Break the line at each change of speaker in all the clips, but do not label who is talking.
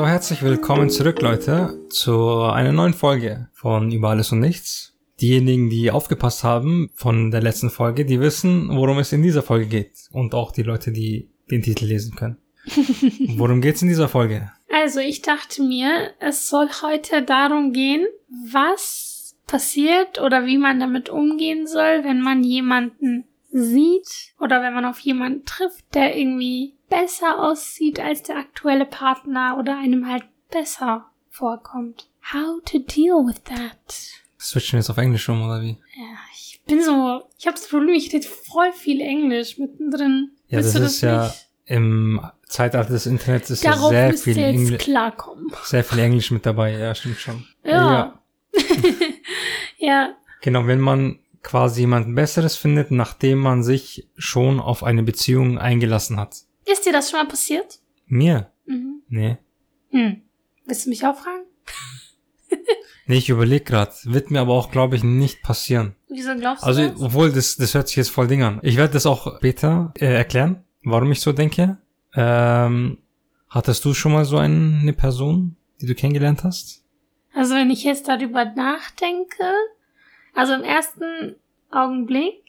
So, herzlich willkommen zurück, Leute, zu einer neuen Folge von Über alles und nichts. Diejenigen, die aufgepasst haben von der letzten Folge, die wissen, worum es in dieser Folge geht. Und auch die Leute, die den Titel lesen können. worum geht's in dieser Folge?
Also, ich dachte mir, es soll heute darum gehen, was passiert oder wie man damit umgehen soll, wenn man jemanden sieht oder wenn man auf jemanden trifft, der irgendwie besser aussieht als der aktuelle Partner oder einem halt besser vorkommt. How to deal with that?
Switchen wir jetzt auf Englisch um, oder wie?
Ja, ich bin so, ich habe das Problem, ich rede voll viel Englisch mittendrin.
Ja,
Willst
das
du
ist ja
nicht?
im Zeitalter des Internets ist
Darauf
ja sehr viel,
ihr jetzt
Engli
klarkommen.
sehr viel Englisch mit dabei. Ja, stimmt schon.
Ja. Ja.
Genau, wenn man quasi jemanden Besseres findet, nachdem man sich schon auf eine Beziehung eingelassen hat.
Ist dir das schon mal passiert?
Mir?
Mhm.
Nee.
Hm. Willst du mich auch fragen?
Nee, ich überlege gerade. Wird mir aber auch, glaube ich, nicht passieren.
Wieso glaubst
Also,
du das?
obwohl, das, das hört sich jetzt voll Ding an. Ich werde das auch später äh, erklären, warum ich so denke. Ähm, hattest du schon mal so eine Person, die du kennengelernt hast?
Also wenn ich jetzt darüber nachdenke, also im ersten Augenblick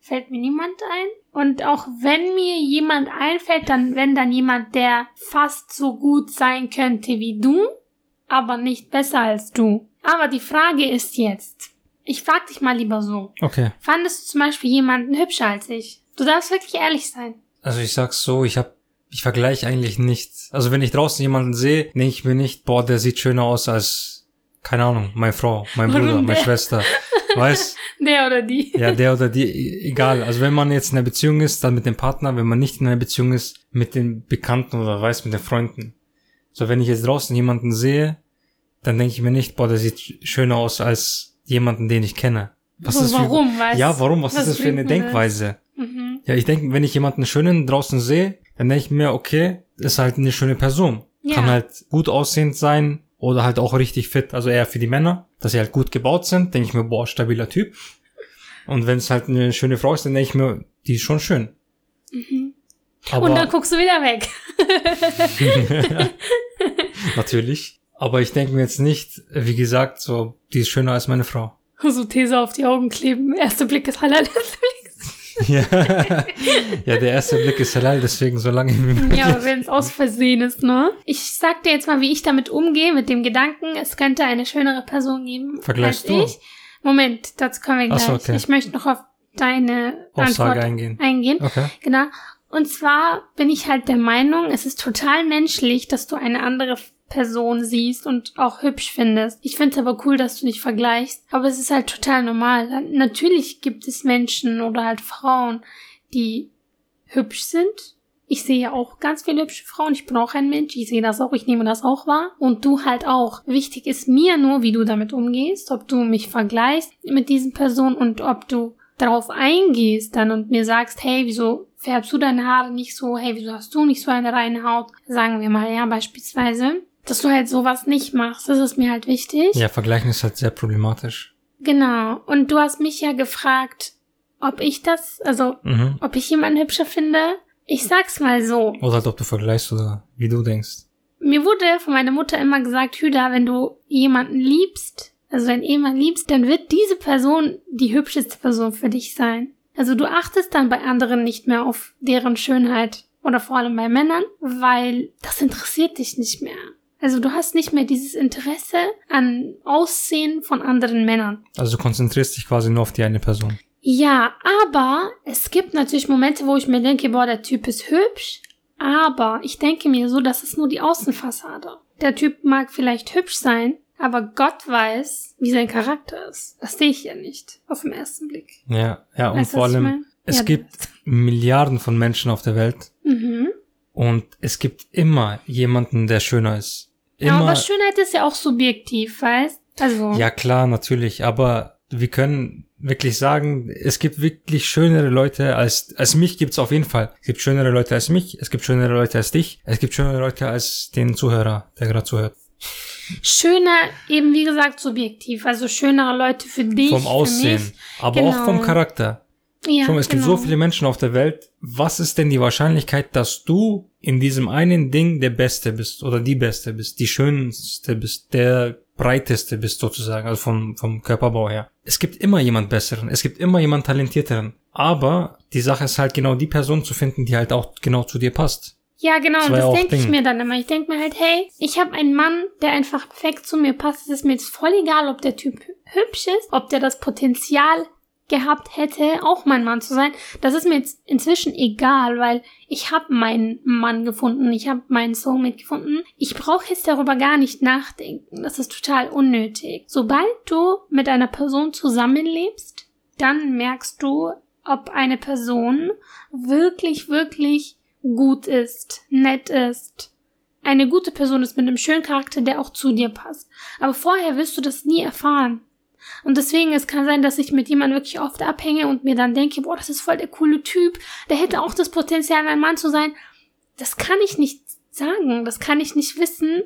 fällt mir niemand ein. Und auch wenn mir jemand einfällt, dann wenn dann jemand, der fast so gut sein könnte wie du, aber nicht besser als du. Aber die Frage ist jetzt, ich frag dich mal lieber so,
Okay.
fandest du zum Beispiel jemanden hübscher als ich? Du darfst wirklich ehrlich sein.
Also ich sag's so, ich hab, ich vergleiche eigentlich nichts. Also wenn ich draußen jemanden sehe, denke ich mir nicht, boah, der sieht schöner aus als, keine Ahnung, meine Frau, mein Bruder, meine? Schwester. Weißt?
Der oder die.
Ja, der oder die, e- egal. Also wenn man jetzt in einer Beziehung ist, dann mit dem Partner, wenn man nicht in einer Beziehung ist, mit den Bekannten oder weiß, mit den Freunden. So, wenn ich jetzt draußen jemanden sehe, dann denke ich mir nicht, boah, der sieht schöner aus als jemanden, den ich kenne. Was
So,
ist für-
warum? Was,
Ja, warum? Was,
was
ist das für eine? Denkweise?
Mhm.
Ja, ich denke, wenn ich jemanden schönen draußen sehe, dann denke ich mir, okay, ist halt eine schöne Person.
Ja.
Kann halt gut aussehend sein oder halt auch richtig fit. Also eher für die Männer, dass sie halt gut gebaut sind, denke ich mir, boah, stabiler Typ. Und wenn es halt eine schöne Frau ist, dann denke ich mir, die ist schon schön.
Mhm.
Aber
Und dann guckst du wieder weg.
natürlich. Aber ich denke mir jetzt nicht, wie gesagt, so, die ist schöner als meine Frau.
So These auf die Augen kleben. Erster Blick ist halal.
Ja. ja, der erste Blick ist halal, deswegen so lange wie
ja, aber wenn es aus Versehen ist, ne? Ich sag dir jetzt mal, wie ich damit umgehe, mit dem Gedanken, es könnte eine schönere Person geben
Vergleichst
als
du?
ich. Moment, dazu kommen wir gleich.
so, okay.
Ich möchte noch auf deine
Aussage
Antwort
eingehen.
eingehen.
Okay.
Genau. Und zwar bin ich halt der Meinung, es ist total menschlich, dass du eine andere Person siehst und auch hübsch findest. Ich finde es aber cool, dass du nicht vergleichst. Aber es ist halt total normal. Natürlich gibt es Menschen oder halt Frauen, die hübsch sind. Ich sehe ja auch ganz viele hübsche Frauen. Ich bin auch ein Mensch. Ich sehe das auch. Ich nehme das auch wahr. Und du halt auch. Wichtig ist mir nur, wie du damit umgehst. Ob du mich vergleichst mit diesen Personen und ob du darauf eingehst dann und mir sagst, hey, wieso färbst du deine Haare nicht so? Hey, wieso hast du nicht so eine reine Haut? Sagen wir mal, ja, beispielsweise. Dass du halt sowas nicht machst. Das ist mir halt wichtig.
Ja, vergleichen ist halt sehr problematisch.
Genau. Und du hast mich ja gefragt, ob ich das, also,
Mhm.
ob ich jemanden hübscher finde. Ich sag's mal so.
Oder halt, ob du vergleichst oder wie du denkst.
Mir wurde von meiner Mutter immer gesagt, Hüda, wenn du jemanden liebst, also wenn jemand liebst, dann wird diese Person die hübscheste Person für dich sein. Also du achtest dann bei anderen nicht mehr auf deren Schönheit oder vor allem bei Männern, weil das interessiert dich nicht mehr. Also du hast nicht mehr dieses Interesse an Aussehen von anderen Männern.
Also du konzentrierst dich quasi nur auf die eine Person.
Ja, aber es gibt natürlich Momente, wo ich mir denke, boah, der Typ ist hübsch, aber ich denke mir so, das ist nur die Außenfassade. Der Typ mag vielleicht hübsch sein, aber Gott weiß, wie sein Charakter ist. Das sehe ich ja nicht auf den ersten Blick.
Ja, ja, und
Weißt
vor allem,
meine?
es
Ja,
gibt Milliarden von Menschen auf der Welt
Mhm.
und es gibt immer jemanden, der schöner ist.
Ja,
Immer.
aber Schönheit ist ja auch subjektiv, weißt? Also,
Ja, klar, natürlich, aber wir können wirklich sagen, es gibt wirklich schönere Leute als, als mich gibt's auf jeden Fall. Es gibt schönere Leute als mich, es gibt schönere Leute als dich, es gibt schönere Leute als den Zuhörer, der gerade zuhört.
schöner, eben wie gesagt, subjektiv. Also schönere Leute für dich,
Vom
für
Aussehen,
mich.
aber
Genau.
auch vom Charakter.
Ja,
Schau mal, es gibt
genau.
so viele Menschen auf der Welt. Was ist denn die Wahrscheinlichkeit, dass du in diesem einen Ding der Beste bist oder die Beste bist, die schönste bist, der breiteste bist sozusagen, also vom, vom Körperbau her. Es gibt immer jemand Besseren, es gibt immer jemand Talentierteren. Aber die Sache ist halt genau die Person zu finden, die halt auch genau zu dir passt.
Ja, genau,
Das
das denke ich mir dann immer. Ich denke mir halt, hey, ich habe einen Mann, der einfach perfekt zu mir passt. Es ist mir jetzt voll egal, ob der Typ hübsch ist, ob der das Potenzial gehabt hätte, auch mein Mann zu sein. Das ist mir jetzt inzwischen egal, weil ich habe meinen Mann gefunden, ich habe meinen Soulmate gefunden. Ich brauche jetzt darüber gar nicht nachdenken. Das ist total unnötig. Sobald du mit einer Person zusammenlebst, dann merkst du, ob eine Person wirklich, wirklich gut ist, nett ist, eine gute Person ist mit einem schönen Charakter, der auch zu dir passt. Aber vorher wirst du das nie erfahren. Und deswegen, es kann sein, dass ich mit jemandem wirklich oft abhänge und mir dann denke, boah, das ist voll der coole Typ, der hätte auch das Potenzial, ein Mann zu sein. Das kann ich nicht sagen, das kann ich nicht wissen,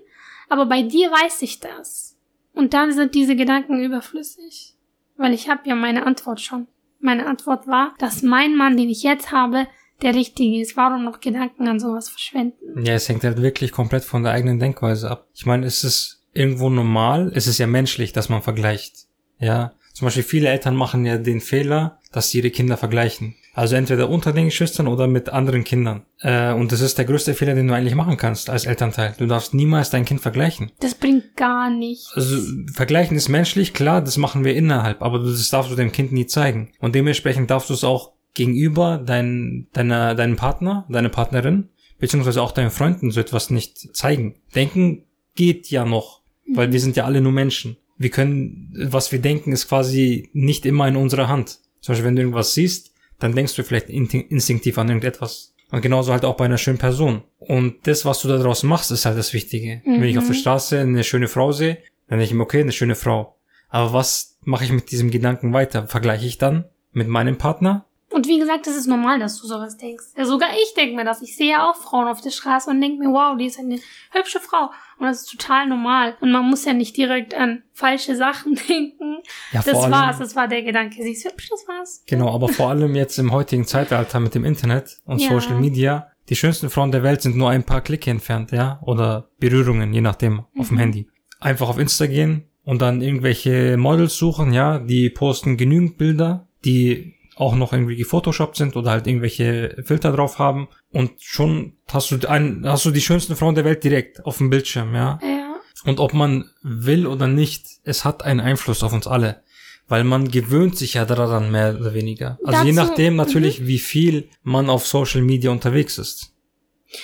aber bei dir weiß ich das. Und dann sind diese Gedanken überflüssig. Weil ich habe ja meine Antwort schon. Meine Antwort war, dass mein Mann, den ich jetzt habe, der richtige ist. Warum noch Gedanken an sowas verschwenden?
Ja, es hängt halt wirklich komplett von der eigenen Denkweise ab. Ich meine, es irgendwo normal, es ist ja menschlich, dass man vergleicht. Ja, zum Beispiel viele Eltern machen ja den Fehler, dass sie ihre Kinder vergleichen. Also entweder unter den Geschwistern oder mit anderen Kindern. Äh, und das ist der größte Fehler, den du eigentlich machen kannst als Elternteil. Du darfst niemals dein Kind vergleichen.
Das bringt gar nichts.
Also vergleichen ist menschlich, klar, das machen wir innerhalb, aber das darfst du dem Kind nie zeigen. Und dementsprechend darfst du es auch gegenüber dein, deiner, deinem Partner, deiner Partnerin, beziehungsweise auch deinen Freunden so etwas nicht zeigen. Denken geht ja noch, weil wir sind ja alle nur Menschen. Wir können, was wir denken, ist quasi nicht immer in unserer Hand. Zum Beispiel, wenn du irgendwas siehst, dann denkst du vielleicht in- instinktiv an irgendetwas. Und genauso halt auch bei einer schönen Person. Und das, was du daraus machst, ist halt das Wichtige. Wenn ich auf der Straße eine schöne Frau sehe, dann denke ich mir, okay, eine schöne Frau. Aber was mache ich mit diesem Gedanken weiter? Vergleiche ich dann mit meinem Partner?
Und wie gesagt, es ist normal, dass du sowas denkst. Ja, sogar ich denke mir das. Ich sehe ja auch Frauen auf der Straße und denke mir, wow, die ist eine hübsche Frau. Und das ist total normal. Und man muss ja nicht direkt an falsche Sachen denken.
Ja,
das
allem-
war's, das war der Gedanke. Sie ist hübsch, das war's.
Genau, aber vor allem jetzt im heutigen Zeitalter mit dem Internet und
Ja.
Social Media, die schönsten Frauen der Welt sind nur ein paar Klicke entfernt, ja, oder Berührungen, je nachdem, auf dem Handy. Einfach auf Insta gehen und dann irgendwelche Models suchen, ja, die posten genügend Bilder, die auch noch irgendwie gefotoshoppt sind oder halt irgendwelche Filter drauf haben und schon hast du ein, hast du die schönsten Frauen der Welt direkt auf dem Bildschirm, ja.
Ja.
Und ob man will oder nicht, es hat einen Einfluss auf uns alle. Weil man gewöhnt sich ja daran mehr oder weniger. Also je
Dazu-
nachdem natürlich, wie viel man auf Social Media unterwegs ist.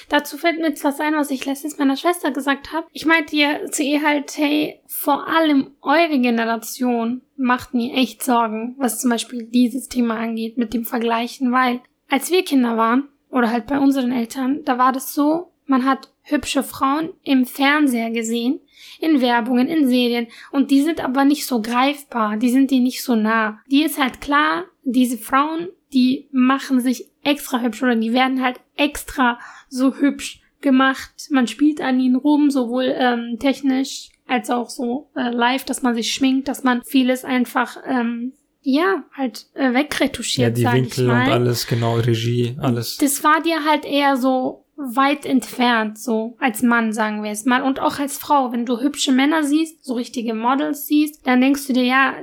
Dazu fällt mir jetzt was ein, was ich letztens meiner Schwester gesagt habe. Ich meinte ihr zu ihr halt, hey, vor allem eure Generation macht mir echt Sorgen, was zum Beispiel dieses Thema angeht mit dem Vergleichen, weil als wir Kinder waren oder halt bei unseren Eltern, da war das so, man hat hübsche Frauen im Fernseher gesehen, in Werbungen, in Serien und die sind aber nicht so greifbar, die sind die nicht so nah. Die ist halt klar, diese Frauen, die machen sich extra hübsch oder die werden halt extra so hübsch gemacht. Man spielt an ihnen rum, sowohl ähm, technisch als auch so äh, live, dass man sich schminkt, dass man vieles einfach ähm, ja halt äh,
Ja,
wegretuschiert,
die
sag ich
Winkel und
mal.
alles, genau, Regie, alles.
Das war dir halt eher so weit entfernt, so als Mann, sagen wir es mal. Und auch als Frau, wenn du hübsche Männer siehst, so richtige Models siehst, dann denkst du dir, ja,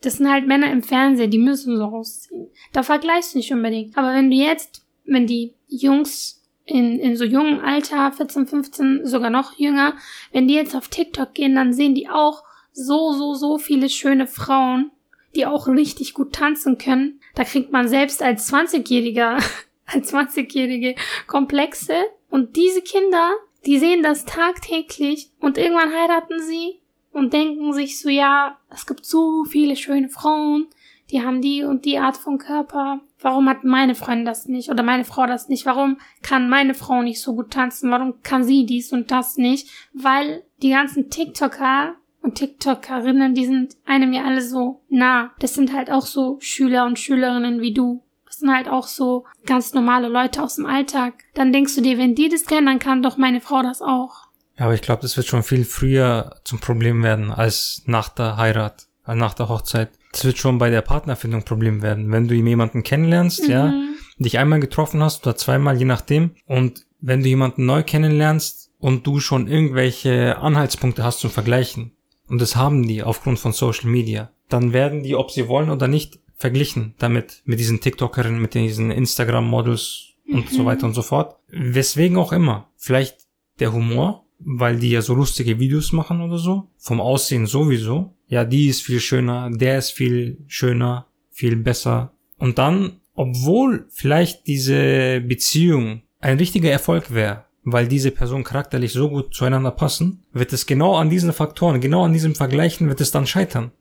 das sind halt Männer im Fernsehen, die müssen so aussehen. Da vergleichst du nicht unbedingt. Aber wenn du jetzt, wenn die Jungs in, in so jungen Alter, 14, 15, sogar noch jünger, wenn die jetzt auf TikTok gehen, dann sehen die auch so, so, so viele schöne Frauen, die auch richtig gut tanzen können. Da kriegt man selbst als 20-Jähriger, als 20-Jährige Komplexe. Und diese Kinder, die sehen das tagtäglich und irgendwann heiraten sie und denken sich so, ja, es gibt so viele schöne Frauen, die haben die und die Art von Körper. Warum hat meine Freundin das nicht oder meine Frau das nicht? Warum kann meine Frau nicht so gut tanzen? Warum kann sie dies und das nicht? Weil die ganzen TikToker und TikTokerinnen, die sind einem ja alle so nah. Das sind halt auch so Schüler und Schülerinnen wie du. Das sind halt auch so ganz normale Leute aus dem Alltag. Dann denkst du dir, wenn die das kennen, dann kann doch meine Frau das auch.
Ja, aber ich glaube, das wird schon viel früher zum Problem werden als nach der Heirat, als nach der Hochzeit. Das wird schon bei der Partnerfindung Problem werden. Wenn du jemanden kennenlernst,
Mhm.
ja, dich einmal getroffen hast oder zweimal, je nachdem, und wenn du jemanden neu kennenlernst und du schon irgendwelche Anhaltspunkte hast zum Vergleichen, und das haben die aufgrund von Social Media, dann werden die, ob sie wollen oder nicht, verglichen damit, mit diesen TikTokerinnen, mit diesen Instagram-Models und so weiter und so fort. Weswegen auch immer. Vielleicht der Humor, weil die ja so lustige Videos machen oder so. Vom Aussehen sowieso. Ja, die ist viel schöner, der ist viel schöner, viel besser. Und dann, obwohl vielleicht diese Beziehung ein richtiger Erfolg wäre, weil diese Personen charakterlich so gut zueinander passen, wird es genau an diesen Faktoren, genau an diesem Vergleichen wird es dann scheitern.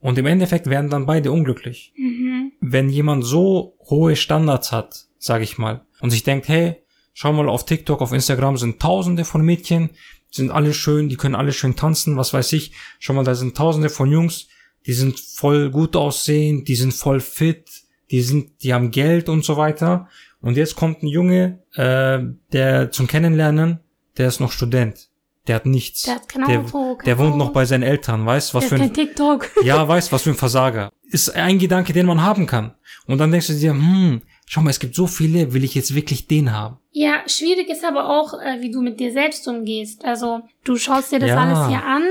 Und im Endeffekt werden dann beide unglücklich.
Mhm.
Wenn jemand so hohe Standards hat, sage ich mal, und sich denkt, hey, schau mal auf TikTok, auf Instagram sind tausende von Mädchen, die sind alle schön, die können alle schön tanzen, was weiß ich. Schau mal, da sind tausende von Jungs, die sind voll gut aussehend, die sind voll fit, die sind, die haben Geld und so weiter. Und jetzt kommt ein Junge, äh, der zum Kennenlernen, der ist noch Student. Der hat nichts.
Der hat kein
der,
Auto, kein
der wohnt
Haus.
noch bei seinen Eltern, weißt was
Der
für ein
kein TikTok.
ja, weißt, was für ein Versager. Ist ein Gedanke, den man haben kann. Und dann denkst du dir, hm, schau mal, es gibt so viele, will ich jetzt wirklich den haben?
Ja, schwierig ist aber auch, äh, wie du mit dir selbst umgehst. Also du schaust dir das
Ja.
alles hier an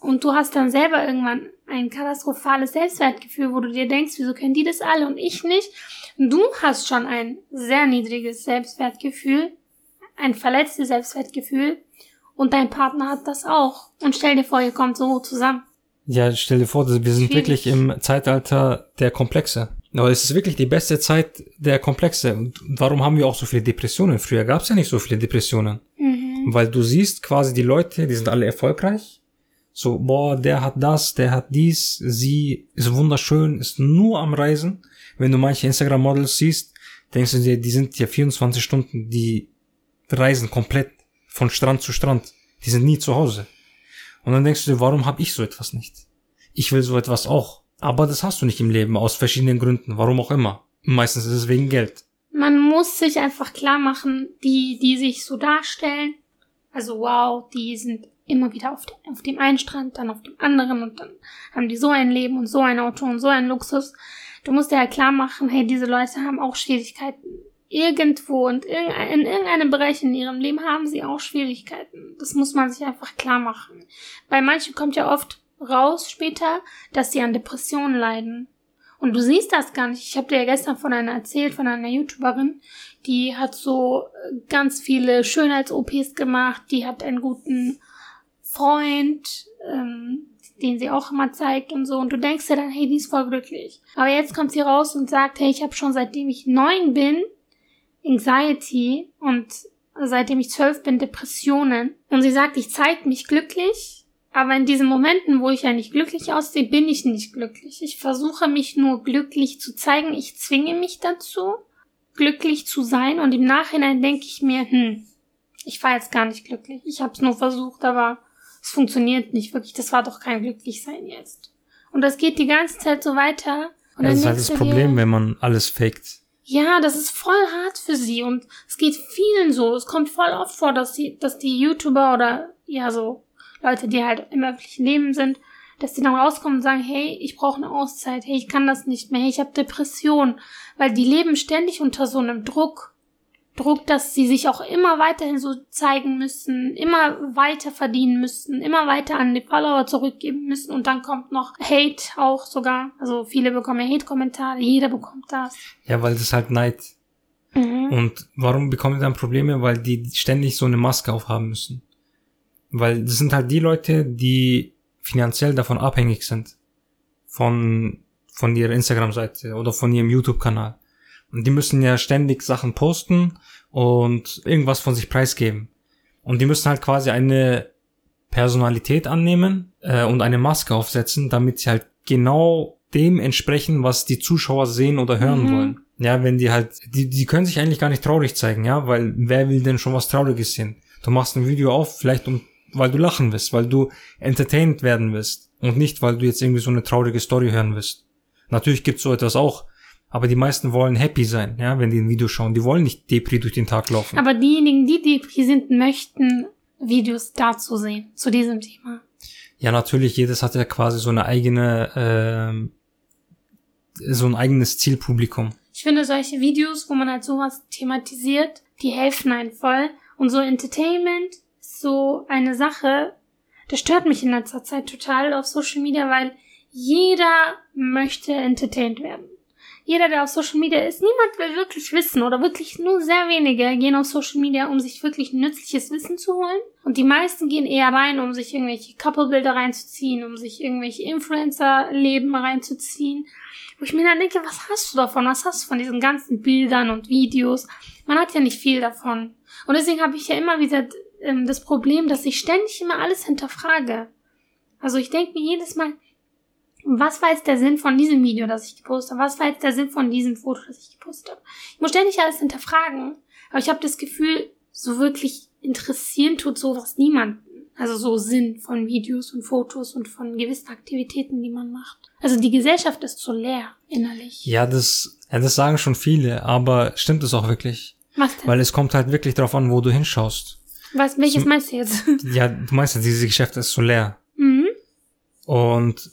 und du hast dann selber irgendwann ein katastrophales Selbstwertgefühl, wo du dir denkst, wieso können die das alle und ich nicht? Du hast schon ein sehr niedriges Selbstwertgefühl, ein verletztes Selbstwertgefühl und dein Partner hat das auch. Und stell dir vor, ihr kommt so zusammen.
Ja, stell dir vor, wir sind
Schwierig.
wirklich im Zeitalter der Komplexe. Aber es ist wirklich die beste Zeit der Komplexe. Und warum haben wir auch so viele Depressionen? Früher gab es ja nicht so viele Depressionen.
Mhm.
Weil du siehst quasi die Leute, die sind alle erfolgreich. So, boah, der hat das, der hat dies, sie ist wunderschön, ist nur am Reisen. Wenn du manche Instagram-Models siehst, denkst du dir, die sind ja 24 Stunden, die reisen komplett von Strand zu Strand. Die sind nie zu Hause. Und dann denkst du dir, warum habe ich so etwas nicht? Ich will so etwas auch. Aber das hast du nicht im Leben, aus verschiedenen Gründen, warum auch immer. Meistens ist es wegen Geld.
Man muss sich einfach klar machen, die, die sich so darstellen, also wow, die sind immer wieder auf, de- auf dem einen Strand, dann auf dem anderen und dann haben die so ein Leben und so ein Auto und so einen Luxus. Du musst dir halt klar machen, hey, diese Leute haben auch Schwierigkeiten. Irgendwo und in irgendeinem Bereich in ihrem Leben haben sie auch Schwierigkeiten. Das muss man sich einfach klar machen. Bei manchen kommt ja oft raus später, dass sie an Depressionen leiden. Und du siehst das gar nicht. Ich habe dir ja gestern von einer erzählt, von einer YouTuberin, die hat so äh, ganz viele Schönheits-OPs gemacht, die hat einen guten Freund, ähm, den sie auch immer zeigt und so. Und du denkst dir dann, hey, die ist voll glücklich. Aber jetzt kommt sie raus und sagt, hey, ich habe schon seitdem ich neun bin Anxiety und seitdem ich zwölf bin Depressionen. Und sie sagt, ich zeige mich glücklich, aber in diesen Momenten, wo ich ja nicht glücklich aussehe, bin ich nicht glücklich. Ich versuche mich nur glücklich zu zeigen. Ich zwinge mich dazu, glücklich zu sein. Und im Nachhinein denke ich mir, hm, ich war jetzt gar nicht glücklich. Ich habe es nur versucht, aber es funktioniert nicht wirklich. Das war doch kein Glücklichsein jetzt. Und das geht die ganze Zeit so weiter. Und
Das
dann
ist halt das Problem, wenn man alles faked.
Ja, das ist voll hart für sie und es geht vielen so. Es kommt voll oft vor, dass sie, dass die YouTuber oder ja so Leute, die halt im öffentlichen Leben sind, dass die dann rauskommen und sagen, hey, ich brauche eine Auszeit, hey, ich kann das nicht mehr, hey, ich habe Depression, weil die leben ständig unter so einem Druck. Druck, dass sie sich auch immer weiterhin so zeigen müssen, immer weiter verdienen müssen, immer weiter an die Follower zurückgeben müssen und dann kommt noch Hate auch sogar. Also viele bekommen ja Hate-Kommentare, jeder bekommt das.
Ja, weil das ist halt Neid.
Mhm.
Und warum bekommen die dann Probleme? Weil die ständig so eine Maske aufhaben müssen. Weil das sind halt die Leute, die finanziell davon abhängig sind. Von, von ihrer Instagram-Seite oder von ihrem YouTube-Kanal. Die müssen ja ständig Sachen posten und irgendwas von sich preisgeben. Und die müssen halt quasi eine Personalität annehmen äh, und eine Maske aufsetzen, damit sie halt genau dem entsprechen, was die Zuschauer sehen oder hören
Mhm.
wollen. Ja, wenn die halt, die, die können sich eigentlich gar nicht traurig zeigen, ja, weil wer will denn schon was Trauriges sehen? Du machst ein Video auf, vielleicht um, weil du lachen willst, weil du entertained werden willst und nicht, weil du jetzt irgendwie so eine traurige Story hören willst. Natürlich gibt's so etwas auch, aber die meisten wollen happy sein, ja, wenn die ein Video schauen. Die wollen nicht Depri durch den Tag laufen.
Aber diejenigen, die Depri sind, möchten Videos dazu sehen, zu diesem Thema.
Ja, natürlich, jedes hat ja quasi so eine eigene ähm, so ein eigenes Zielpublikum.
Ich finde solche Videos, wo man halt sowas thematisiert, die helfen einen voll. Und so Entertainment ist so eine Sache, das stört mich in letzter Zeit total auf Social Media, weil jeder möchte entertained werden. Jeder, der auf Social Media ist, niemand will wirklich wissen oder wirklich nur sehr wenige gehen auf Social Media, um sich wirklich nützliches Wissen zu holen. Und die meisten gehen eher rein, um sich irgendwelche Couple-Bilder reinzuziehen, um sich irgendwelche Influencer-Leben reinzuziehen. Wo ich mir dann denke, was hast du davon? Was hast du von diesen ganzen Bildern und Videos? Man hat ja nicht viel davon. Und deswegen habe ich ja immer wieder ähm, das Problem, dass ich ständig immer alles hinterfrage. Also ich denke mir jedes Mal, was war jetzt der Sinn von diesem Video, das ich gepostet habe? Was war jetzt der Sinn von diesem Foto, das ich gepostet habe? Ich muss ständig alles hinterfragen. Aber ich habe das Gefühl, so wirklich interessieren tut sowas niemanden. Also so Sinn von Videos und Fotos und von gewissen Aktivitäten, die man macht. Also die Gesellschaft ist so leer innerlich.
Ja, das, ja, das sagen schon viele, aber stimmt es auch wirklich?
Was denn?
Weil es kommt halt wirklich darauf an, wo du hinschaust.
Was, welches
Zum-
meinst du jetzt?
Ja, du meinst ja, dieses Geschäft ist so leer.
mhm.
Und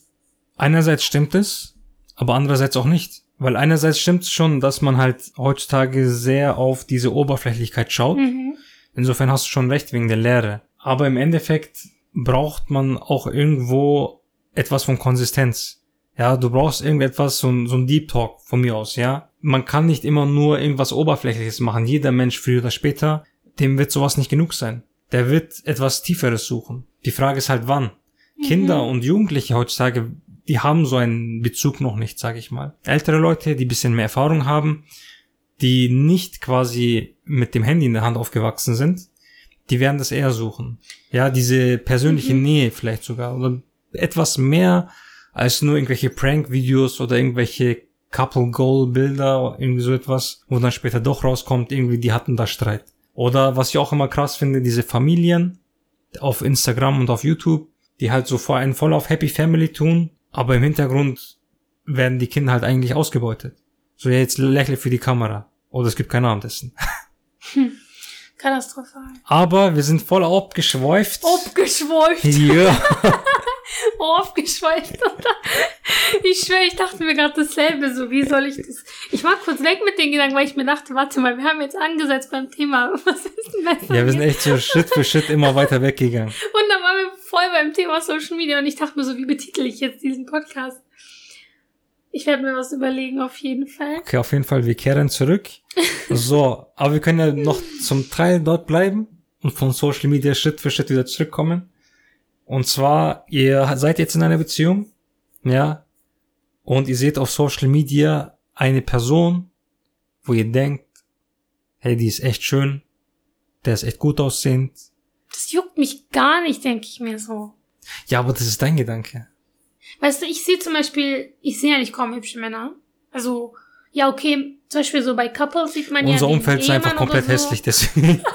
einerseits stimmt es, aber andererseits auch nicht. Weil einerseits stimmt es schon, dass man halt heutzutage sehr auf diese Oberflächlichkeit schaut.
Mhm.
Insofern hast du schon recht wegen der Lehre. Aber im Endeffekt braucht man auch irgendwo etwas von Konsistenz. Ja, du brauchst irgendetwas, so ein, so ein Deep Talk von mir aus, ja. Man kann nicht immer nur irgendwas Oberflächliches machen. Jeder Mensch früher oder später, dem wird sowas nicht genug sein. Der wird etwas Tieferes suchen. Die Frage ist halt wann. Kinder und Jugendliche heutzutage, die haben so einen Bezug noch nicht, sage ich mal. Ältere Leute, die bisschen mehr Erfahrung haben, die nicht quasi mit dem Handy in der Hand aufgewachsen sind, die werden das eher suchen. Ja, diese persönliche Nähe vielleicht sogar oder etwas mehr als nur irgendwelche Prank-Videos oder irgendwelche Couple-Goal-Bilder, irgendwie so etwas, wo dann später doch rauskommt, irgendwie die hatten da Streit. Oder was ich auch immer krass finde, diese Familien auf Instagram und auf YouTube, die halt so vor einen voll auf Happy Family tun, aber im Hintergrund werden die Kinder halt eigentlich ausgebeutet. So, ja, jetzt lächle für die Kamera. Oder es gibt kein Abendessen.
Katastrophal.
Aber wir sind voll abgeschweift.
Abgeschweift.
Ja.
Aufgeschweift. ich schwöre, ich dachte mir gerade dasselbe. So, wie soll ich das? Ich war kurz weg mit den Gedanken, weil ich mir dachte, warte mal, wir haben jetzt angesetzt beim Thema. Was ist denn besser?
ja, wir sind echt so Schritt für Schritt immer weiter weggegangen.
Und dann waren wir voll beim Thema Social Media und ich dachte mir so, wie betitel ich jetzt diesen Podcast? Ich werde mir was überlegen, auf jeden Fall.
Okay, auf jeden Fall, wir kehren zurück. So, aber wir können ja noch zum Teil dort bleiben und von Social Media Schritt für Schritt wieder zurückkommen. Und zwar, ihr seid jetzt in einer Beziehung, ja, und ihr seht auf Social Media eine Person, wo ihr denkt, hey, die ist echt schön, der ist echt gut aussehend.
Das juckt mich gar nicht, denke ich mir so.
Ja, aber das ist dein Gedanke.
Weißt du, ich sehe zum Beispiel, ich sehe ja nicht kaum hübsche Männer. Also, ja, okay, zum Beispiel so bei Couples sieht man ja.
Unser Umfeld ist einfach komplett
so.
hässlich, deswegen.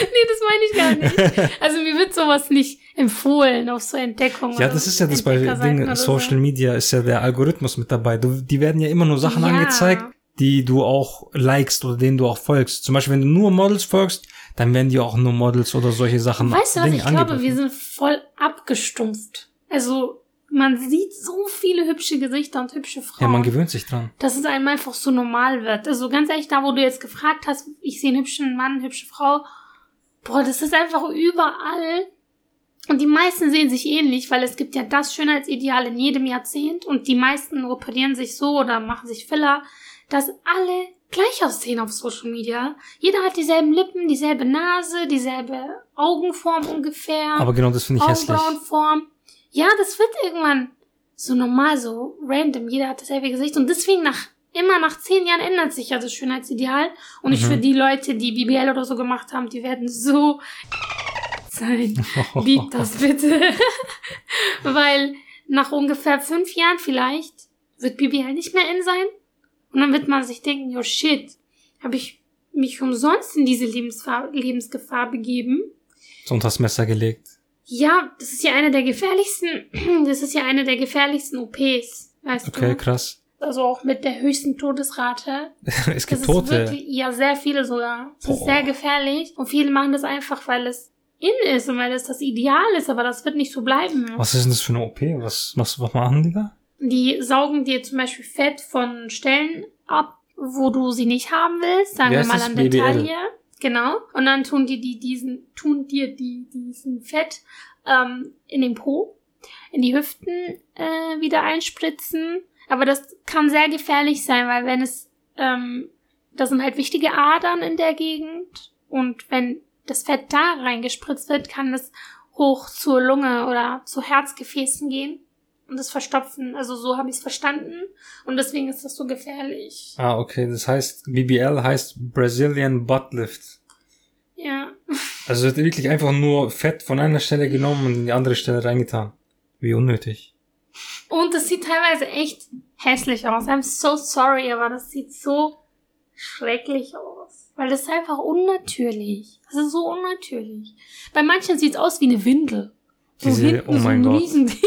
Nee, das meine ich gar nicht. Also mir wird sowas nicht empfohlen auf so Entdeckungen.
Ja, das ist ja das bei Dingen, Social Media ist ja der Algorithmus mit dabei. Du, die werden ja immer nur Sachen
Ja.
angezeigt, die du auch likest oder denen du auch folgst. Zum Beispiel, wenn du nur Models folgst, dann werden dir auch nur Models oder solche Sachen
Weißt du was, ich glaube, wir sind voll abgestumpft. Also, man sieht so viele hübsche Gesichter und hübsche Frauen.
ja, man gewöhnt sich dran.
dass es einem einfach so normal wird. Also ganz ehrlich, da wo du jetzt gefragt hast, ich sehe einen hübschen Mann, eine hübsche Frau, boah, das ist einfach überall. Und die meisten sehen sich ähnlich, weil es gibt ja das Schönheitsideal in jedem Jahrzehnt und die meisten operieren sich so oder machen sich Filler, dass alle gleich aussehen auf Social Media. Jeder hat dieselben Lippen, dieselbe Nase, dieselbe Augenform ungefähr.
Aber genau das finde ich hässlich.
Augenbrauenform. Ja, das wird irgendwann so normal, so random. Jeder hat dasselbe Gesicht. Und deswegen nach, immer nach zehn Jahren ändert sich ja das Schönheitsideal. Und ich
Mhm.
für die Leute, die BBL oder so gemacht haben, die werden so sein. Liebt das bitte. Weil nach ungefähr fünf Jahren vielleicht wird BBL nicht mehr in sein. Und dann wird man sich denken, yo shit, habe ich mich umsonst in diese Lebensfahr Lebensgefahr begeben?
So unter das Messer gelegt.
Ja, das ist ja eine der gefährlichsten, das ist ja eine der gefährlichsten OPs, weißt
Okay,
du?
krass.
Also auch mit der höchsten Todesrate.
es
Das
gibt
ist
Tote.
wirklich, ja, sehr viele sogar. Es ist
Boah.
sehr gefährlich und viele machen das einfach, weil es in ist und weil es das Ideal ist, aber das wird nicht so bleiben.
Was ist denn das für eine OP? Was, was, was machen die da?
Die saugen dir zum Beispiel Fett von Stellen ab, wo du sie nicht haben willst. Sagen
Wie
wir mal
das?
an der? Taille. Genau. Und dann tun die, die diesen, tun dir die, diesen Fett ähm, in den Po, in die Hüften äh, wieder einspritzen. Aber das kann sehr gefährlich sein, weil wenn es, ähm, da sind halt wichtige Adern in der Gegend und wenn das Fett da reingespritzt wird, kann es hoch zur Lunge oder zu Herzgefäßen gehen und das verstopfen. Also so habe ich es verstanden und deswegen ist das so gefährlich.
Ah, okay. Das heißt, BBL heißt Brazilian Butt Lift.
Ja.
Also wird wirklich einfach nur Fett von einer Stelle genommen und in die andere Stelle reingetan. Wie unnötig.
Und das sieht teilweise echt hässlich aus. I'm so sorry, aber das sieht so schrecklich aus. Weil das ist einfach unnatürlich. Das ist so unnatürlich. Bei manchen sieht es aus wie eine Windel. So
Diese-
hinten
oh
so ein
Gott.
Riesending.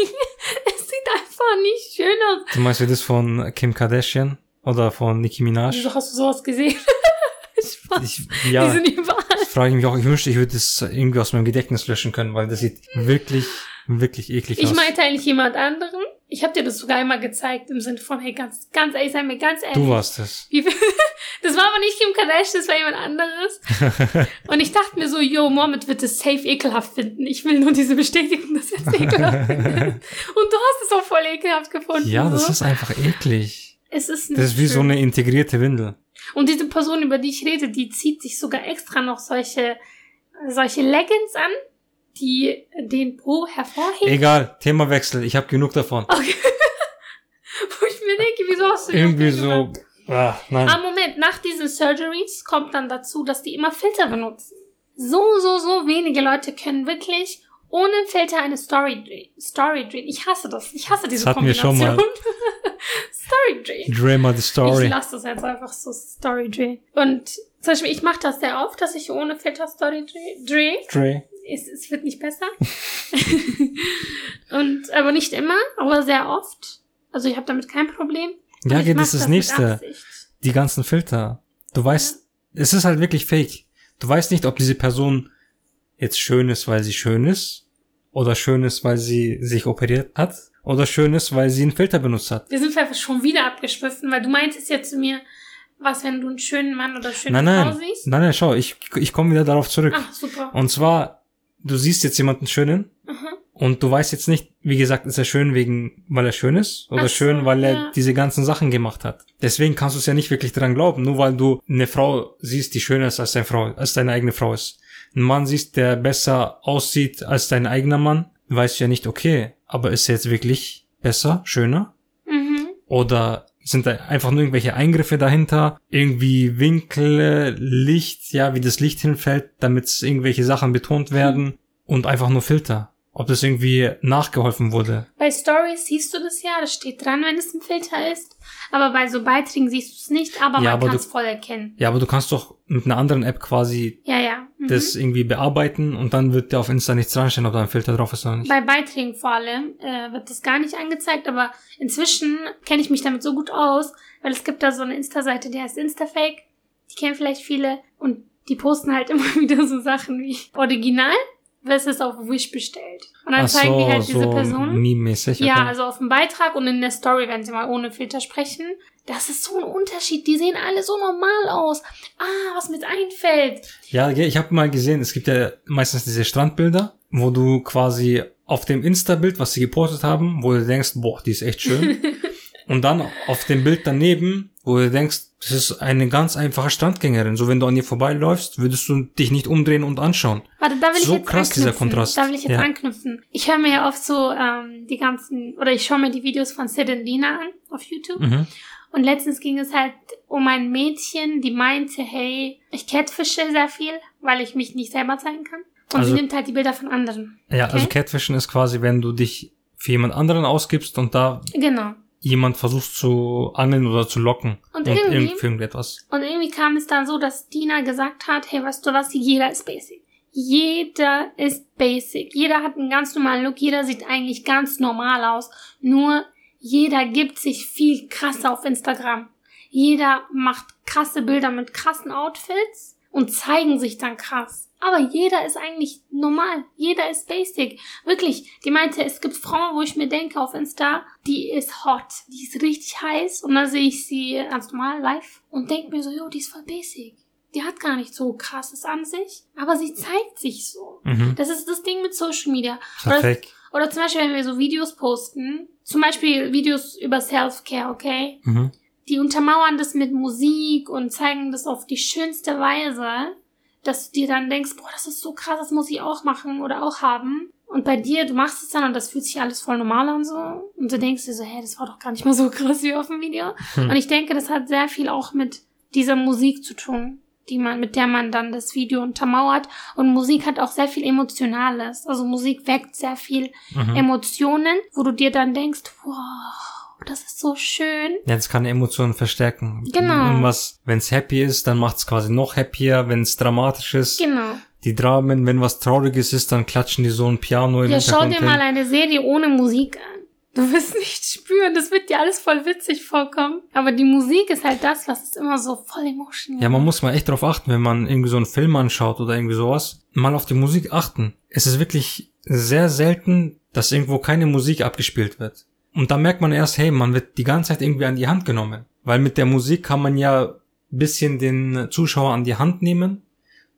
Es sieht einfach nicht schön aus.
Du meinst wie das von Kim Kardashian oder von Nicki Minaj?
Wieso hast du sowas gesehen? Spaß.
Ich,
Die
ja,
sind überall.
frage ich mich auch, ich wünschte, ich würde das irgendwie aus meinem Gedächtnis löschen können, weil das sieht wirklich, wirklich eklig
Ich
aus.
meinte eigentlich jemand anderen. Ich habe dir das sogar einmal gezeigt im Sinne von, hey, ganz, ganz ehrlich, sei mir ganz ehrlich.
du warst es.
Das war aber nicht Kim Kardashian, das war jemand anderes. Und ich dachte mir so, yo, Mohammed wird es safe ekelhaft finden. Ich will nur diese Bestätigung, dass er es ekelhaft findet. Und du hast es auch voll ekelhaft gefunden.
Ja, das
so.
ist einfach eklig.
Es ist nicht
Das ist wie so
schön.
eine integrierte Windel.
Und diese Person, über die ich rede, die zieht sich sogar extra noch solche, solche Leggings an, die den Po hervorheben.
Egal, Themawechsel, ich habe genug davon.
Okay. Wo ich mir denke, wieso hast du
Irgendwie so,
gemacht?
ah, nein.
Ah, Moment, nach diesen Surgeries kommt dann dazu, dass die immer Filter benutzen. So, so, so wenige Leute können wirklich ohne Filter eine Story drehen. Story drehen. Ich hasse das. Ich hasse diese
Das hatten wir schon
Kombination.
mal.
Story drehen.
Drama the
Ich
Story.
lasse das jetzt einfach so Story drehen. Und zum Beispiel, ich mache das sehr oft, dass ich ohne Filter Story dreh- drehe. Es, es wird nicht besser. Und, aber nicht immer, aber sehr oft. Also ich habe damit kein Problem.
Ja, geht, das ist das nächste. Die ganzen Filter. Du weißt, es ist halt wirklich fake. Du weißt nicht, ob diese Person jetzt schön ist, weil sie schön ist. Oder schön ist, weil sie sich operiert hat. Oder schön ist, weil sie einen Filter benutzt hat.
Wir sind einfach schon wieder abgeschwiffen, weil du meintest ja zu mir, was, wenn du einen schönen Mann oder schöne
Nein,
Frau
nein.
siehst?
Nein, nein, schau, ich, ich komme wieder darauf zurück.
Ach, super.
Und zwar, du siehst jetzt jemanden schönen
Aha.
und du weißt jetzt nicht, wie gesagt, ist er schön wegen, weil er schön ist oder
so,
schön, weil er
ja.
diese ganzen Sachen gemacht hat. Deswegen kannst du es ja nicht wirklich dran glauben, nur weil du eine Frau siehst, die schöner ist als deine Frau, als deine eigene Frau ist. Ein Mann siehst, der besser aussieht als dein eigener Mann, weißt du ja nicht, okay, aber ist er jetzt wirklich besser, schöner?
Mhm.
Oder sind da einfach nur irgendwelche Eingriffe dahinter? Irgendwie Winkel, Licht, ja, wie das Licht hinfällt, damit irgendwelche Sachen betont werden und einfach nur Filter. Ob das irgendwie nachgeholfen wurde.
Bei Stories siehst du das ja, das steht dran, wenn es ein Filter ist. Aber bei so Beiträgen siehst du es nicht, aber
Ja,
man kann es voll erkennen.
Ja, aber du kannst doch mit einer anderen App quasi
Ja, ja. Mhm.
das irgendwie bearbeiten und dann wird dir auf Insta nichts dranstehen, ob da ein Filter drauf ist oder nicht.
Bei Beiträgen vor allem äh, wird das gar nicht angezeigt, aber inzwischen kenne ich mich damit so gut aus, weil es gibt da so eine Insta-Seite, die heißt Instafake. Die kennen vielleicht viele und die posten halt immer wieder so Sachen wie Original versus auf Wish bestellt. Und dann
Ach
zeigen die
so,
halt diese
so
Person.
Meme-mäßig.
Ja,
okay.
also auf dem Beitrag und in der Story, wenn sie mal ohne Filter sprechen. Das ist so ein Unterschied. Die sehen alle so normal aus. Ah, was mir einfällt.
Ja, ja, ich habe mal gesehen, es gibt ja meistens diese Strandbilder, wo du quasi auf dem Insta-Bild, was sie gepostet haben, wo du denkst, boah, die ist echt schön. Und dann auf dem Bild daneben, wo du denkst, das ist eine ganz einfache Strandgängerin. So, wenn du an ihr vorbeiläufst, würdest du dich nicht umdrehen und anschauen.
Warte, da will
So
ich jetzt
krass, dieser
anknüpfen.
Kontrast.
Da will ich jetzt
Ja.
anknüpfen. Ich höre mir ja oft so ähm, die ganzen, oder ich schaue mir die Videos von Sid und Lina an auf YouTube.
Mhm.
Und letztens ging es halt um ein Mädchen, die meinte, hey, ich catfische sehr viel, weil ich mich nicht selber zeigen kann. Und
Also-
sie nimmt halt die Bilder von anderen.
Ja,
Okay.
also Catfishing ist quasi, wenn du dich für jemand anderen ausgibst und da
Genau.
Jemand versuchst zu angeln oder zu locken.
Und irgendwie-
irgend- für irgendetwas.
Und irgendwie kam es dann so, dass Dina gesagt hat, hey, weißt du was, jeder ist basic. Jeder ist basic. Jeder hat einen ganz normalen Look. Jeder sieht eigentlich ganz normal aus. Nur jeder gibt sich viel krasser auf Instagram. Jeder macht krasse Bilder mit krassen Outfits und zeigen sich dann krass. Aber jeder ist eigentlich normal. Jeder ist basic. Wirklich. Die meinte, es gibt Frauen, wo ich mir denke auf Insta, die ist hot. Die ist richtig heiß. Und dann sehe ich sie ganz normal live und denke mir so, jo, die ist voll basic. Die hat gar nicht so krasses an sich, aber sie zeigt sich so.
Mhm.
Das ist das Ding mit Social Media.
Halt
Oder, oder zum Beispiel, wenn wir so Videos posten, zum Beispiel Videos über Self-Care, okay?
Mhm.
die untermauern das mit Musik und zeigen das auf die schönste Weise, dass du dir dann denkst, boah, das ist so krass, das muss ich auch machen oder auch haben. Und bei dir, du machst es dann und das fühlt sich alles voll normal an so. Und du denkst dir so, hey, das war doch gar nicht mal so krass wie auf dem Video.
Hm.
Und ich denke, das hat sehr viel auch mit dieser Musik zu tun, die man, mit der man dann das Video untermauert. Und Musik hat auch sehr viel Emotionales. Also Musik weckt sehr viel
Mhm.
Emotionen, wo du dir dann denkst, wow, das ist so schön.
Ja, das kann Emotionen verstärken.
Genau.
Irgendwas, wenn es happy ist, dann macht es quasi noch happier. Wenn es dramatisch ist,
Genau.
die Dramen, wenn was Trauriges ist, dann klatschen die so ein Piano im
Ja, schau dir mal eine Serie ohne Musik an. Du wirst nicht spüren, das wird dir alles voll witzig vorkommen. Aber die Musik ist halt das, was ist immer so voll emotional.
Ja, man muss mal echt drauf achten, wenn man irgendwie so einen Film anschaut oder irgendwie sowas. Mal auf die Musik achten. Es ist wirklich sehr selten, dass irgendwo keine Musik abgespielt wird. Und da merkt man erst, hey, man wird die ganze Zeit irgendwie an die Hand genommen. Weil mit der Musik kann man ja bisschen den Zuschauer an die Hand nehmen.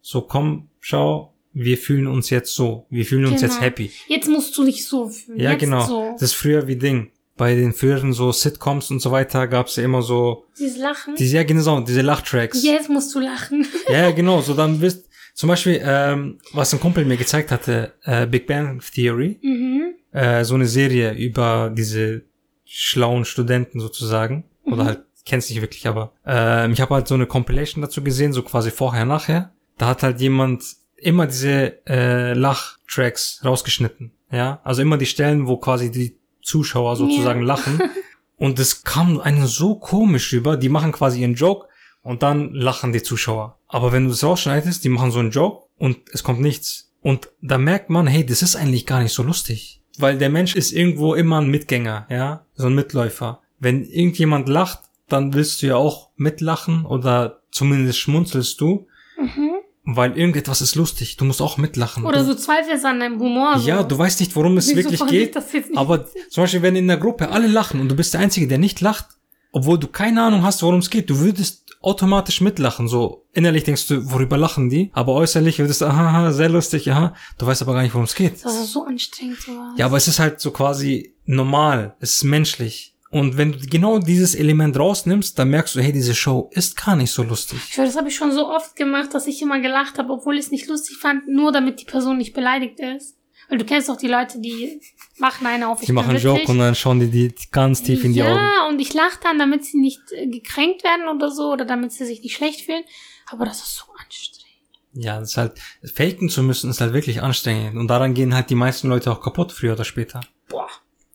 So, komm, schau, wir fühlen uns jetzt so. Wir fühlen uns
Genau.
jetzt happy.
Jetzt musst du dich so fühlen.
Ja,
Jetzt
genau.
So.
Das ist früher wie Ding. Bei den früheren so Sitcoms und so weiter gab's ja immer so,
Dieses Lachen.
diese, ja genau, diese Lachtracks.
Jetzt musst du lachen.
Ja, ja, genau, so dann bist, zum Beispiel, ähm, was ein Kumpel mir gezeigt hatte, äh, Big Bang Theory,
mhm.
Äh, so eine Serie über diese schlauen Studenten sozusagen, oder
Mhm.
halt, kennst nicht wirklich, aber ähm, ich habe halt so eine Compilation dazu gesehen, so quasi vorher, nachher. Da hat halt jemand immer diese äh, Lachtracks rausgeschnitten, ja, also immer die Stellen, wo quasi die Zuschauer sozusagen
Ja.
lachen. Und es kam einem so komisch rüber, die machen quasi ihren Joke und dann lachen die Zuschauer. Aber wenn du das rausschneidest, die machen so einen Joke und es kommt nichts. Und da merkt man, hey, das ist eigentlich gar nicht so lustig. Weil der Mensch ist irgendwo immer ein Mitgänger, ja, so ein Mitläufer. Wenn irgendjemand lacht, dann willst du ja auch mitlachen oder zumindest schmunzelst du,
Mhm.
weil irgendetwas ist lustig. Du musst auch mitlachen.
Oder
du,
so zweifelst an deinem Humor. So.
ja, du weißt nicht, worum es
Wieso
wirklich geht. Aber zum Beispiel, wenn in der Gruppe alle lachen und du bist der Einzige, der nicht lacht, obwohl du keine Ahnung hast, worum es geht, du würdest automatisch mitlachen. So innerlich denkst du, worüber lachen die? Aber äußerlich würdest du, aha, sehr lustig, aha. Du weißt aber gar nicht, worum es geht.
Das ist so anstrengend sowas.
Ja, aber es ist halt so quasi normal. Es ist menschlich. Und wenn du genau dieses Element rausnimmst, dann merkst du, hey, diese Show ist gar nicht so lustig.
Ich schwör, das habe ich schon so oft gemacht, dass ich immer gelacht habe, obwohl ich es nicht lustig fand, nur damit die Person nicht beleidigt ist. Weil du kennst doch die Leute, die machen eine auf. ich
Die machen einen. Joke und dann schauen die, die ganz tief in die
ja,
Augen.
und ich lache dann, damit sie nicht äh, gekränkt werden oder so, oder damit sie sich nicht schlecht fühlen. Aber das ist so anstrengend.
Ja, das ist halt, faken zu müssen ist halt wirklich anstrengend. Und daran gehen halt die meisten Leute auch kaputt, früher oder später.
Boah.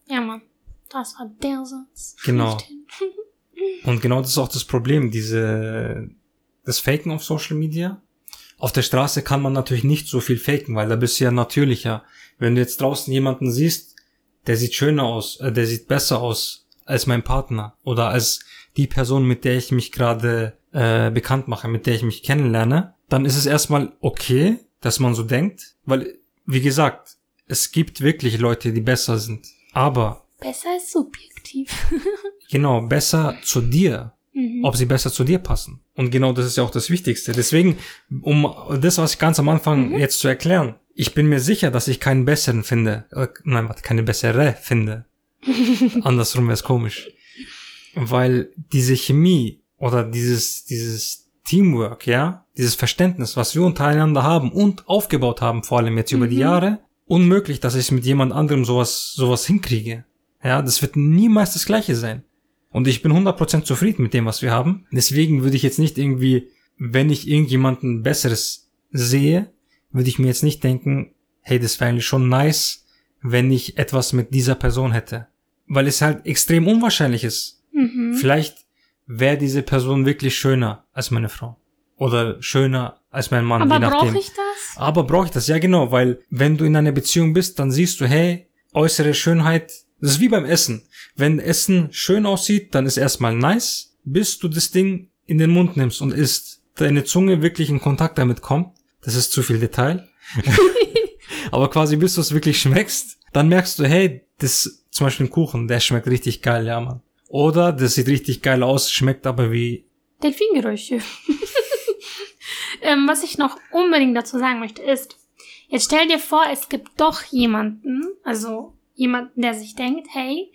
Ja, Mann. Das war der Satz.
Genau. Und genau das ist auch das Problem, diese, das Faken auf Social Media. Auf der Straße kann man natürlich nicht so viel faken, weil da bist du ja natürlicher. Wenn du jetzt draußen jemanden siehst, der sieht schöner aus, äh, der sieht besser aus als mein Partner oder als die Person, mit der ich mich gerade äh, bekannt mache, mit der ich mich kennenlerne, dann ist es erstmal okay, dass man so denkt, weil, wie gesagt, es gibt wirklich Leute, die besser sind. Aber
Besser ist subjektiv.
genau, besser zu dir,
Mhm.
ob sie besser zu dir passen. Und genau das ist ja auch das Wichtigste. Deswegen, um das, was ich ganz am Anfang
Mhm.
jetzt zu erklären, ich bin mir sicher, dass ich keinen besseren finde. Äh, nein, warte, keine bessere finde. Andersrum wäre es komisch. Weil diese Chemie oder dieses, dieses Teamwork, ja, dieses Verständnis, was wir untereinander haben und aufgebaut haben, vor allem jetzt über die
Mhm.
Jahre, unmöglich, dass ich mit jemand anderem sowas, sowas hinkriege. Ja, das wird niemals das Gleiche sein. Und ich bin 100% zufrieden mit dem, was wir haben. Deswegen würde ich jetzt nicht irgendwie, wenn ich irgendjemanden Besseres sehe, würde ich mir jetzt nicht denken, hey, das wäre eigentlich schon nice, wenn ich etwas mit dieser Person hätte. Weil es halt extrem unwahrscheinlich ist.
Mhm.
Vielleicht wäre diese Person wirklich schöner als meine Frau. Oder schöner als mein Mann,
Aber brauche ich das?
Aber brauche ich das? Ja, genau, weil wenn du in einer Beziehung bist, dann siehst du, hey, äußere Schönheit, das ist wie beim Essen. Wenn Essen schön aussieht, dann ist erstmal nice, bis du das Ding in den Mund nimmst und isst. deine Zunge wirklich in Kontakt damit kommt, das ist zu viel Detail, aber quasi bis du es wirklich schmeckst, dann merkst du, hey, das zum Beispiel ein Kuchen, der schmeckt richtig geil, ja man. Oder das sieht richtig geil aus, schmeckt aber wie
Delfingeräusche. ähm, was ich noch unbedingt dazu sagen möchte ist, jetzt stell dir vor, es gibt doch jemanden, also jemanden, der sich denkt, hey,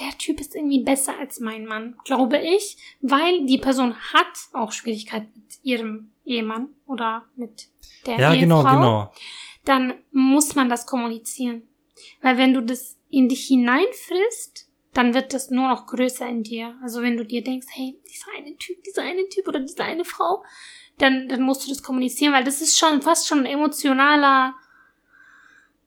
der Typ ist irgendwie besser als mein Mann, glaube ich, weil die Person hat auch Schwierigkeiten mit ihrem Ehemann oder mit der
Ja,
Ehefrau.
genau, genau.
Dann muss man das kommunizieren. Weil wenn du das in dich hineinfrisst, dann wird das nur noch größer in dir. Also wenn du dir denkst, hey, dieser eine Typ, dieser eine Typ oder diese eine Frau, dann, dann musst du das kommunizieren, weil das ist schon fast schon ein emotionaler,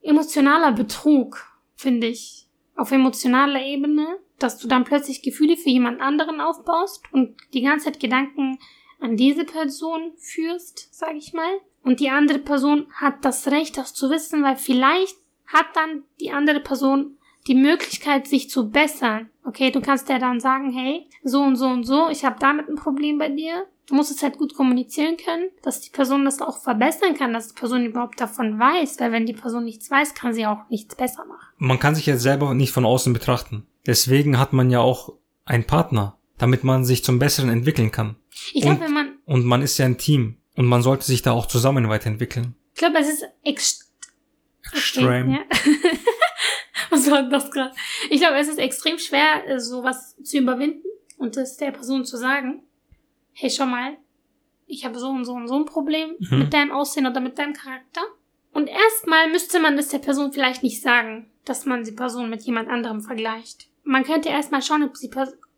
emotionaler Betrug, finde ich. Auf emotionaler Ebene, dass du dann plötzlich Gefühle für jemand anderen aufbaust und die ganze Zeit Gedanken an diese Person führst, sag ich mal. Und die andere Person hat das Recht, das zu wissen, weil vielleicht hat dann die andere Person die Möglichkeit, sich zu bessern. Okay, du kannst ja dann sagen, hey, so und so und so, ich habe damit ein Problem bei dir. Du musst es halt gut kommunizieren können, dass die Person das auch verbessern kann, dass die Person überhaupt davon weiß, weil wenn die Person nichts weiß, kann sie auch nichts besser machen.
Man kann sich jetzt selber nicht von außen betrachten. Deswegen hat man ja auch einen Partner, damit man sich zum Besseren entwickeln kann.
Ich glaube,
Und-
wenn man,
Und man ist ja ein Team. Und man sollte sich da auch zusammen weiterentwickeln.
ich glaube, es ist ex
Extreme.
Ja. Was war das gerade? Ich glaube, es ist extrem schwer, äh, sowas zu überwinden und das der Person zu sagen. Hey, schau mal, ich habe so und so und so ein Problem
Mhm.
mit deinem Aussehen oder mit deinem Charakter. Und erstmal müsste man das der Person vielleicht nicht sagen, dass man die Person mit jemand anderem vergleicht. Man könnte erstmal schauen, ob, sie,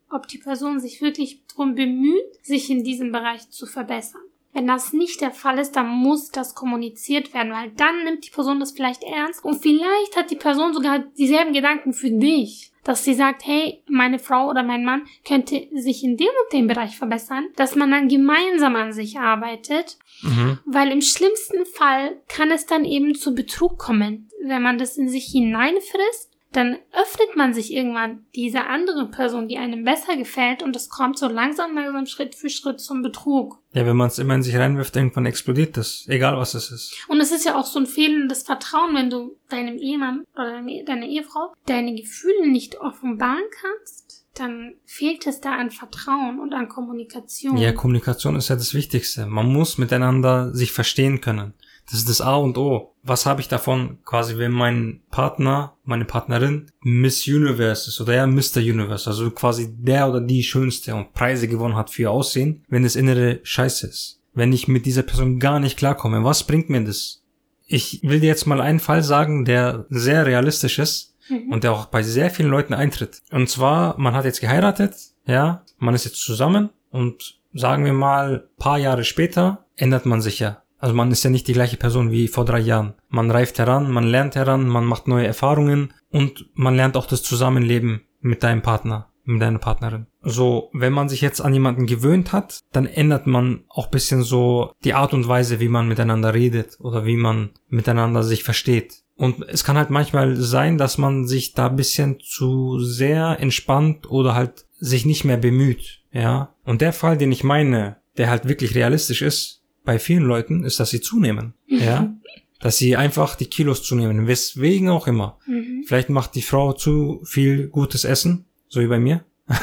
ob die Person sich wirklich darum bemüht, sich in diesem Bereich zu verbessern. Wenn das nicht der Fall ist, dann muss das kommuniziert werden, weil dann nimmt die Person das vielleicht ernst und vielleicht hat die Person sogar dieselben Gedanken für dich. Dass sie sagt, hey, meine Frau oder mein Mann könnte sich in dem und dem Bereich verbessern, dass man dann gemeinsam an sich arbeitet,
Mhm.
weil im schlimmsten Fall kann es dann eben zu Betrug kommen. Wenn man das in sich hineinfrisst, dann öffnet man sich irgendwann dieser anderen Person, die einem besser gefällt und es kommt so langsam, langsam Schritt für Schritt zum Betrug.
Ja, wenn man es immer in sich reinwirft, irgendwann explodiert das. Egal was es ist.
Und es ist ja auch so ein fehlendes Vertrauen, wenn du deinem Ehemann oder deine- deiner Ehefrau deine Gefühle nicht offenbaren kannst, dann fehlt es da an Vertrauen und an Kommunikation.
Ja, Kommunikation ist ja das Wichtigste. Man muss miteinander sich verstehen können. Das ist das A und O. Was habe ich davon, quasi, wenn mein Partner, meine Partnerin Miss Universe ist oder ja Mr. Universe, also quasi der oder die Schönste und Preise gewonnen hat für ihr Aussehen, wenn das Innere scheiße ist. Wenn ich mit dieser Person gar nicht klarkomme, was bringt mir das? Ich will dir jetzt mal einen Fall sagen, der sehr realistisch ist
Mhm.
und der auch bei sehr vielen Leuten eintritt. Und zwar, man hat jetzt geheiratet, ja, man ist jetzt zusammen und sagen wir mal, paar Jahre später ändert man sich ja. Also man ist ja nicht die gleiche Person wie vor drei Jahren. Man reift heran, man lernt heran, man macht neue Erfahrungen und man lernt auch das Zusammenleben mit deinem Partner, mit deiner Partnerin. So, wenn man sich jetzt an jemanden gewöhnt hat, dann ändert man auch bisschen so die Art und Weise, wie man miteinander redet oder wie man miteinander sich versteht. Und es kann halt manchmal sein, dass man sich da bisschen zu sehr entspannt oder halt sich nicht mehr bemüht, ja. Und der Fall, den ich meine, der halt wirklich realistisch ist, bei vielen Leuten, ist, dass sie zunehmen, ja. Dass sie einfach die Kilos zunehmen, weswegen auch immer.
Mhm.
Vielleicht macht die Frau zu viel gutes Essen, so wie bei mir.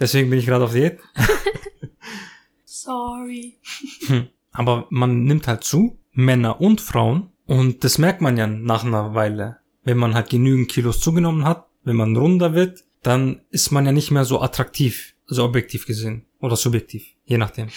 Deswegen bin ich gerade auf Diät.
Sorry.
Aber man nimmt halt zu, Männer und Frauen. Und das merkt man ja nach einer Weile. Wenn man halt genügend Kilos zugenommen hat, wenn man runder wird, dann ist man ja nicht mehr so attraktiv, so objektiv gesehen. Oder subjektiv, je nachdem.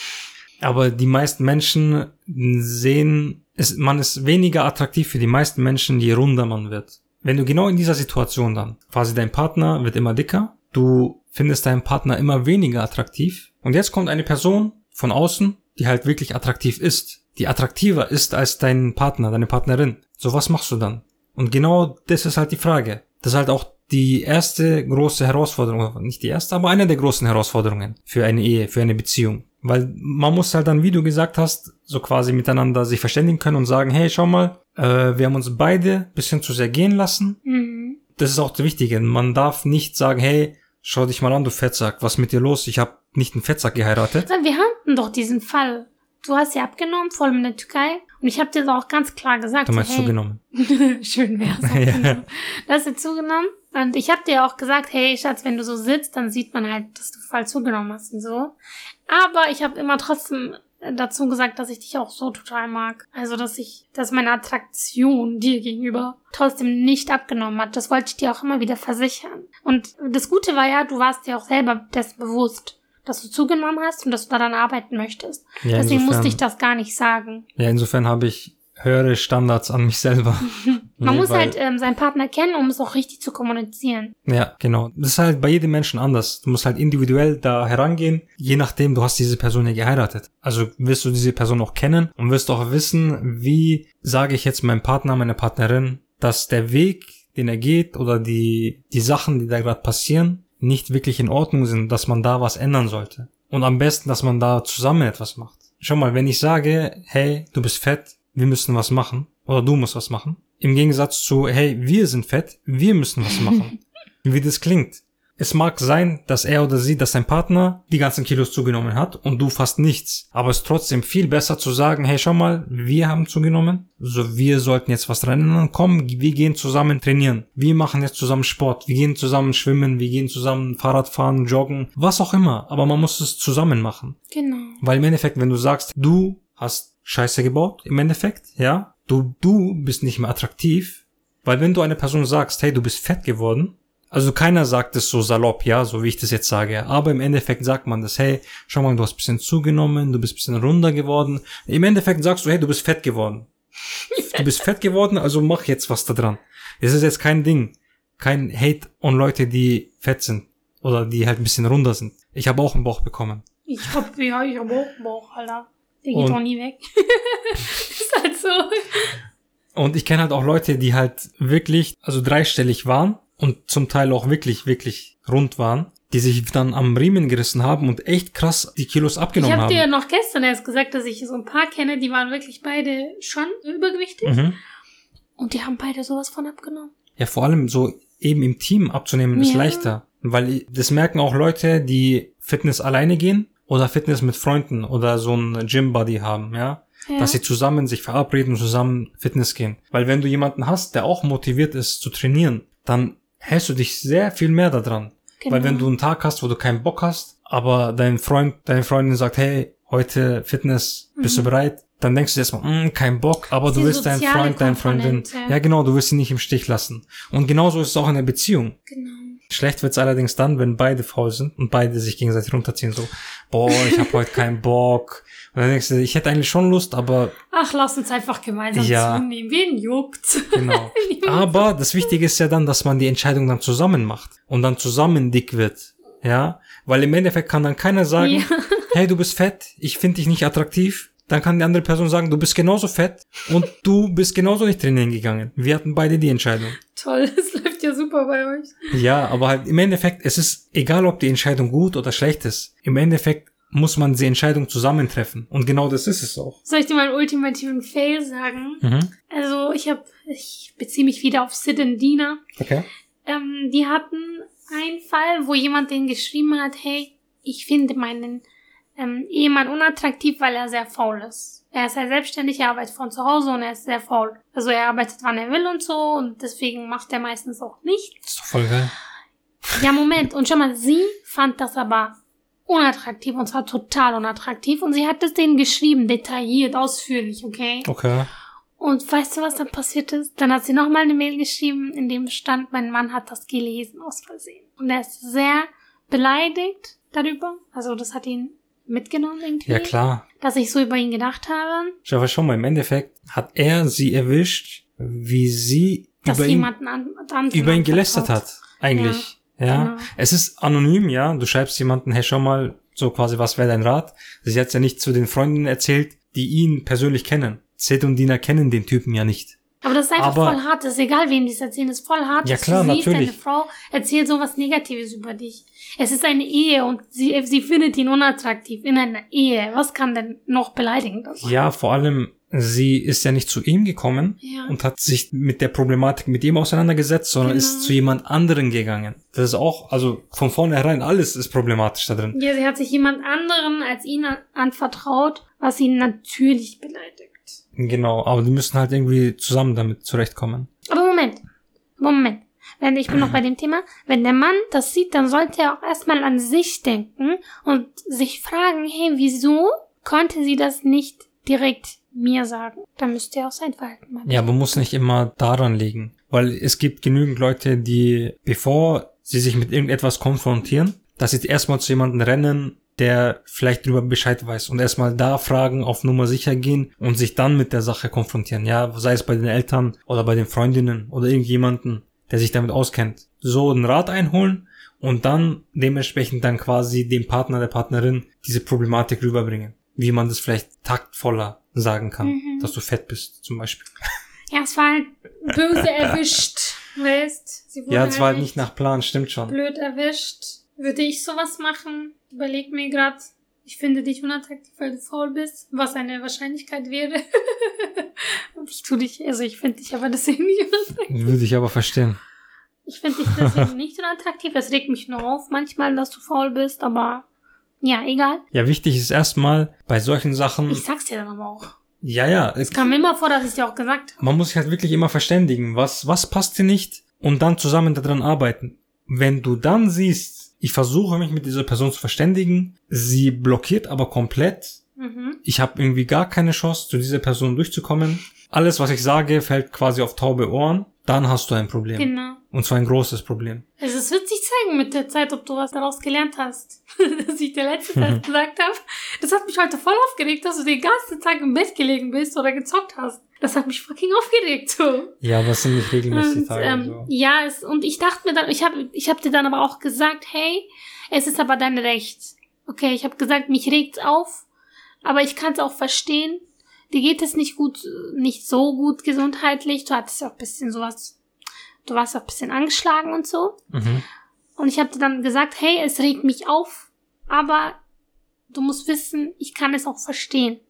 Aber die meisten Menschen sehen, es, man ist weniger attraktiv für die meisten Menschen, je runder man wird. Wenn du genau in dieser Situation dann, quasi dein Partner wird immer dicker, du findest deinen Partner immer weniger attraktiv und jetzt kommt eine Person von außen, die halt wirklich attraktiv ist, die attraktiver ist als dein Partner, deine Partnerin. So was machst du dann? Und genau das ist halt die Frage. Das ist halt auch die erste große Herausforderung, nicht die erste, aber eine der großen Herausforderungen für eine Ehe, für eine Beziehung. Weil man muss halt dann, wie du gesagt hast, so quasi miteinander sich verständigen können und sagen, hey, schau mal, äh, wir haben uns beide bisschen zu sehr gehen lassen.
Mhm.
Das ist auch das Wichtige. Man darf nicht sagen, hey, schau dich mal an, du Fettsack, was ist mit dir los? Ich habe nicht einen Fettsack geheiratet.
Wir hatten doch diesen Fall. du hast ja abgenommen, vor allem in der Türkei. Und ich habe dir auch ganz klar gesagt,
Du meinst
hey,
zugenommen.
schön wär's.
Ja.
Du hast dir zugenommen. Und ich habe dir auch gesagt, hey Schatz, wenn du so sitzt, dann sieht man halt, dass du voll zugenommen hast und so. Aber ich habe immer trotzdem dazu gesagt, dass ich dich auch so total mag. Also, dass ich, dass meine Attraktion dir gegenüber trotzdem nicht abgenommen hat. Das wollte ich dir auch immer wieder versichern. Und das Gute war ja, du warst dir auch selber dessen bewusst, dass du zugenommen hast und dass du daran arbeiten möchtest.
Ja,
Deswegen
insofern-
musste ich das gar nicht sagen.
Ja, insofern habe ich höhere Standards an mich selber.
Man
Nee,
muss halt ähm, seinen Partner kennen, um es auch richtig zu kommunizieren.
Ja, genau. Das ist halt bei jedem Menschen anders. Du musst halt individuell da herangehen, je nachdem, du hast diese Person ja geheiratet. Also wirst du diese Person auch kennen und wirst auch wissen, wie sage ich jetzt meinem Partner, meiner Partnerin, dass der Weg, den er geht oder die, die Sachen, die da gerade passieren, nicht wirklich in Ordnung sind, dass man da was ändern sollte. Und am besten, dass man da zusammen etwas macht. Schau mal, wenn ich sage, hey, du bist fett, wir müssen was machen, oder du musst was machen, im Gegensatz zu, hey, wir sind fett, wir müssen was machen. Wie das klingt. Es mag sein, dass er oder sie, dass dein Partner die ganzen Kilos zugenommen hat und du fast nichts. Aber es ist trotzdem viel besser zu sagen, hey, schau mal, wir haben zugenommen, so wir sollten jetzt was dran ändern. Komm, wir gehen zusammen trainieren. Wir machen jetzt zusammen Sport. Wir gehen zusammen schwimmen, wir gehen zusammen Fahrrad fahren, joggen, was auch immer. Aber man muss es zusammen machen.
Genau.
Weil im Endeffekt, wenn du sagst, du hast Scheiße gebaut, im Endeffekt, ja, du, du bist nicht mehr attraktiv, weil wenn du einer Person sagst, hey, du bist fett geworden, also keiner sagt es so salopp, ja, so wie ich das jetzt sage, aber im Endeffekt sagt man das, hey, schau mal, du hast bisschen zugenommen, du bist bisschen runder geworden. Im Endeffekt sagst du, hey, du bist fett geworden. Du bist fett geworden, also mach jetzt was da dran. Es ist jetzt kein Ding, kein Hate on Leute, die fett sind oder die halt ein bisschen runder sind. Ich habe auch einen Bauch bekommen.
Ich hab, ja, ich hab auch einen Bauch, Alter. Der geht
Und-
auch nie weg. ist halt so.
Und ich kenne halt auch Leute, die halt wirklich, also dreistellig waren und zum Teil auch wirklich, wirklich rund waren, die sich dann am Riemen gerissen haben und echt krass die Kilos
Ich
abgenommen
habe
haben.
dir ja noch gestern erst gesagt, dass ich so ein paar kenne, die waren wirklich beide schon übergewichtig.
mhm.
Und die haben beide sowas von abgenommen.
Ja, vor allem so eben im Team abzunehmen ist
Ja.
leichter. Weil das merken auch Leute, die Fitness alleine gehen oder Fitness mit Freunden oder so ein Gym-Buddy haben, ja.
Ja.
Dass sie zusammen sich verabreden und zusammen Fitness gehen. Weil wenn du jemanden hast, der auch motiviert ist zu trainieren, dann hältst du dich sehr viel mehr daran.
Genau.
Weil wenn du einen Tag hast, wo du keinen Bock hast, aber dein Freund, deine Freundin sagt, hey, heute Fitness, bist du bereit? Dann denkst du erstmal, "Mm, kein Bock, aber
Mhm.
Du willst deinen Freund, deine Freundin.
Komponente.
Ja, genau, du willst sie nicht im Stich lassen. Und genauso ist es auch in der Beziehung.
Genau.
Schlecht wird's allerdings dann, wenn beide faul sind und beide sich gegenseitig runterziehen. So, boah, ich habe heute keinen Bock. Und dann denkst du, ich hätte eigentlich schon Lust, aber
Ach, lass uns einfach gemeinsam
Ja.
zunehmen. Wen juckt's?
genau. Aber das Wichtige ist ja dann, dass man die Entscheidung dann zusammen macht und dann zusammen dick wird. Ja, weil im Endeffekt kann dann keiner sagen,
Ja.
hey, du bist fett, ich finde dich nicht attraktiv. Dann kann die andere Person sagen, du bist genauso fett und du bist genauso nicht trainieren gegangen. Wir hatten beide die Entscheidung.
Toll, es läuft super bei euch.
Ja, aber halt im Endeffekt, es ist egal, ob die Entscheidung gut oder schlecht ist. Im Endeffekt muss man die Entscheidung zusammentreffen. Und genau das ist es auch.
Soll ich dir mal einen ultimativen Fail sagen?
Mhm.
Also, ich habe, ich beziehe mich wieder auf Sid und Dina.
Okay.
Ähm, die hatten einen Fall, wo jemand denen geschrieben hat, hey, ich finde meinen ähm, Ehemann unattraktiv, weil er sehr faul ist. Er ist sehr selbstständig, er arbeitet von zu Hause und er ist sehr faul. Also er arbeitet, wann er will und so und deswegen macht er meistens auch nichts.
Das ist doch voll geil.
Ja, Moment. Und schon mal, sie fand das aber unattraktiv und zwar total unattraktiv und sie hat es denen geschrieben, detailliert, ausführlich, okay?
Okay.
Und weißt du, was dann passiert ist? Dann hat sie nochmal eine Mail geschrieben, in dem stand, mein Mann hat das gelesen aus Versehen. Und er ist sehr beleidigt darüber. Also das hat ihn mitgenommen irgendwie.
Ja, klar.
Dass ich so über ihn gedacht habe,
Schau mal, schau mal, im Endeffekt hat er sie erwischt, wie sie
dass
über ihn,
an, anderen
über ihn gelästert hat. Eigentlich. Ja.
genau.
Es ist anonym, ja. Du schreibst jemanden, hey, schau mal, so quasi, was wäre dein Rat? Sie hat ja nicht zu den Freunden erzählt, die ihn persönlich kennen. Seth und Dina kennen den Typen ja nicht.
Aber das ist einfach
Aber-
voll hart. Das ist egal, wem die es erzählen. Das ist voll hart.
Ja, klar, natürlich.
Deine Frau erzählt sowas Negatives über dich. Es ist eine Ehe und sie, sie findet ihn unattraktiv in einer Ehe. Was kann denn noch beleidigender sein?
Ja, vor allem, sie ist ja nicht zu ihm gekommen
Ja.
und hat sich mit der Problematik mit ihm auseinandergesetzt, sondern
Genau.
ist zu jemand anderen gegangen. Das ist auch, also von vornherein alles ist problematisch da drin.
Ja, sie hat sich jemand anderen als ihn an- anvertraut, was ihn natürlich beleidigt.
Genau, aber die müssen halt irgendwie zusammen damit zurechtkommen.
Aber Moment. Moment. Wenn, ich bin noch bei dem Thema. Wenn der Mann das sieht, dann sollte er auch erstmal an sich denken und sich fragen, hey, wieso konnte sie das nicht direkt mir sagen? Dann müsste er auch sein Verhalten mal.
Ja, aber muss nicht immer daran liegen. Weil es gibt genügend Leute, die, bevor sie sich mit irgendetwas konfrontieren, dass sie erstmal zu jemandem rennen, der vielleicht darüber Bescheid weiß und erstmal da fragen, auf Nummer sicher gehen und sich dann mit der Sache konfrontieren. Ja, sei es bei den Eltern oder bei den Freundinnen oder irgendjemanden, der sich damit auskennt. So einen Rat einholen und dann dementsprechend dann quasi dem Partner, der Partnerin diese Problematik rüberbringen. Wie man das vielleicht taktvoller sagen kann,
Mhm.
dass du fett bist, zum Beispiel.
Ja, es war halt böse erwischt, weißt? Sie wurde
Ja, es war halt
echt
nicht nach Plan, stimmt schon.
blöd erwischt. Würde ich sowas machen? Überleg mir grad. Ich finde dich unattraktiv, weil du faul bist, was eine Wahrscheinlichkeit wäre. Und ich tu dich, also ich finde dich aber deswegen nicht unattraktiv.
Würde ich aber verstehen.
Ich finde dich deswegen nicht unattraktiv. Es regt mich nur auf manchmal, dass du faul bist, aber ja, egal.
Ja, wichtig ist erstmal bei solchen Sachen,
Ich sag's dir dann aber auch.
ja, ja, es,
Kam mir immer vor, dass ich dir auch gesagt habe.
man muss sich halt wirklich immer verständigen, was, was passt dir nicht und dann zusammen daran arbeiten. Wenn du dann siehst, ich versuche mich mit dieser Person zu verständigen, sie blockiert aber komplett,
Mhm.
ich habe irgendwie gar keine Chance, zu dieser Person durchzukommen, alles, was ich sage, fällt quasi auf taube Ohren, dann hast du ein Problem.
Genau.
Und zwar ein großes Problem.
Also es wird sich zeigen mit der Zeit, ob du was daraus gelernt hast. dass ich dir letzte Zeit gesagt habe. Das hat mich heute voll aufgeregt, dass du den ganzen Tag im Bett gelegen bist oder gezockt hast. Das hat mich fucking aufgeregt, so.
Ja, aber es sind nicht regelmäßig
Und,
Tage.
ähm,
so.
Ja, es, und ich dachte mir dann, ich habe ich hab dir dann aber auch gesagt, hey, es ist aber dein Recht. Okay, ich habe gesagt, mich regt's auf, aber ich kann es auch verstehen. Dir geht es nicht gut, nicht so gut gesundheitlich. Du hattest ja auch ein bisschen sowas, du warst auch ein bisschen angeschlagen und so.
Mhm.
Und ich habe dir dann gesagt, hey, es regt mich auf, aber du musst wissen, ich kann es auch verstehen.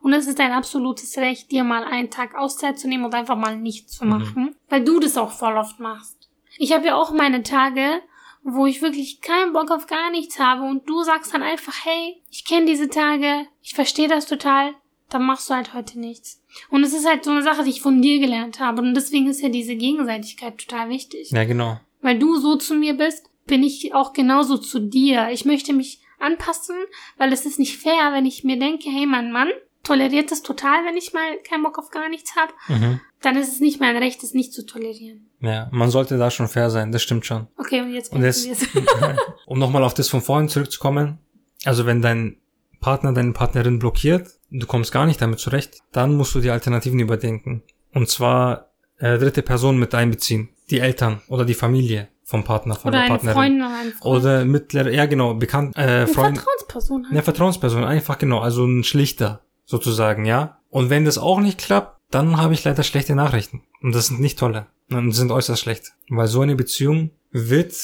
Und es ist dein absolutes Recht, dir mal einen Tag Auszeit zu nehmen und einfach mal nichts zu
Mhm.
machen, weil du das auch voll oft machst. Ich habe ja auch meine Tage, wo ich wirklich keinen Bock auf gar nichts habe und du sagst dann einfach, hey, ich kenne diese Tage, ich verstehe das total, dann machst du halt heute nichts. Und es ist halt so eine Sache, die ich von dir gelernt habe und deswegen ist ja diese Gegenseitigkeit total wichtig
Ja, genau.
weil du so zu mir bist, bin ich auch genauso zu dir. Ich möchte mich anpassen, weil es ist nicht fair, wenn ich mir denke, hey, mein Mann toleriert das total, wenn ich mal keinen Bock auf gar nichts habe,
Mhm.
dann ist es nicht mein Recht, es nicht zu tolerieren.
Ja, man sollte da schon fair sein, das stimmt schon.
Okay, und jetzt
Und jetzt, um nochmal auf das von vorhin zurückzukommen, also wenn dein Partner, deine Partnerin blockiert, du kommst gar nicht damit zurecht, dann musst du die Alternativen überdenken. Und zwar äh, dritte Person mit einbeziehen. Die Eltern oder die Familie vom Partner, von
Oder
der
eine
Partnerin.
Freundin oder ein Freund.
Oder mittlere, ja genau, bekannt, äh,
eine
Freund,
Vertrauensperson halt.
eine Vertrauensperson, einfach genau, also ein Schlichter sozusagen, ja. Und wenn das auch nicht klappt, dann habe ich leider schlechte Nachrichten. Und das sind nicht tolle. Und sind äußerst schlecht. Weil so eine Beziehung wird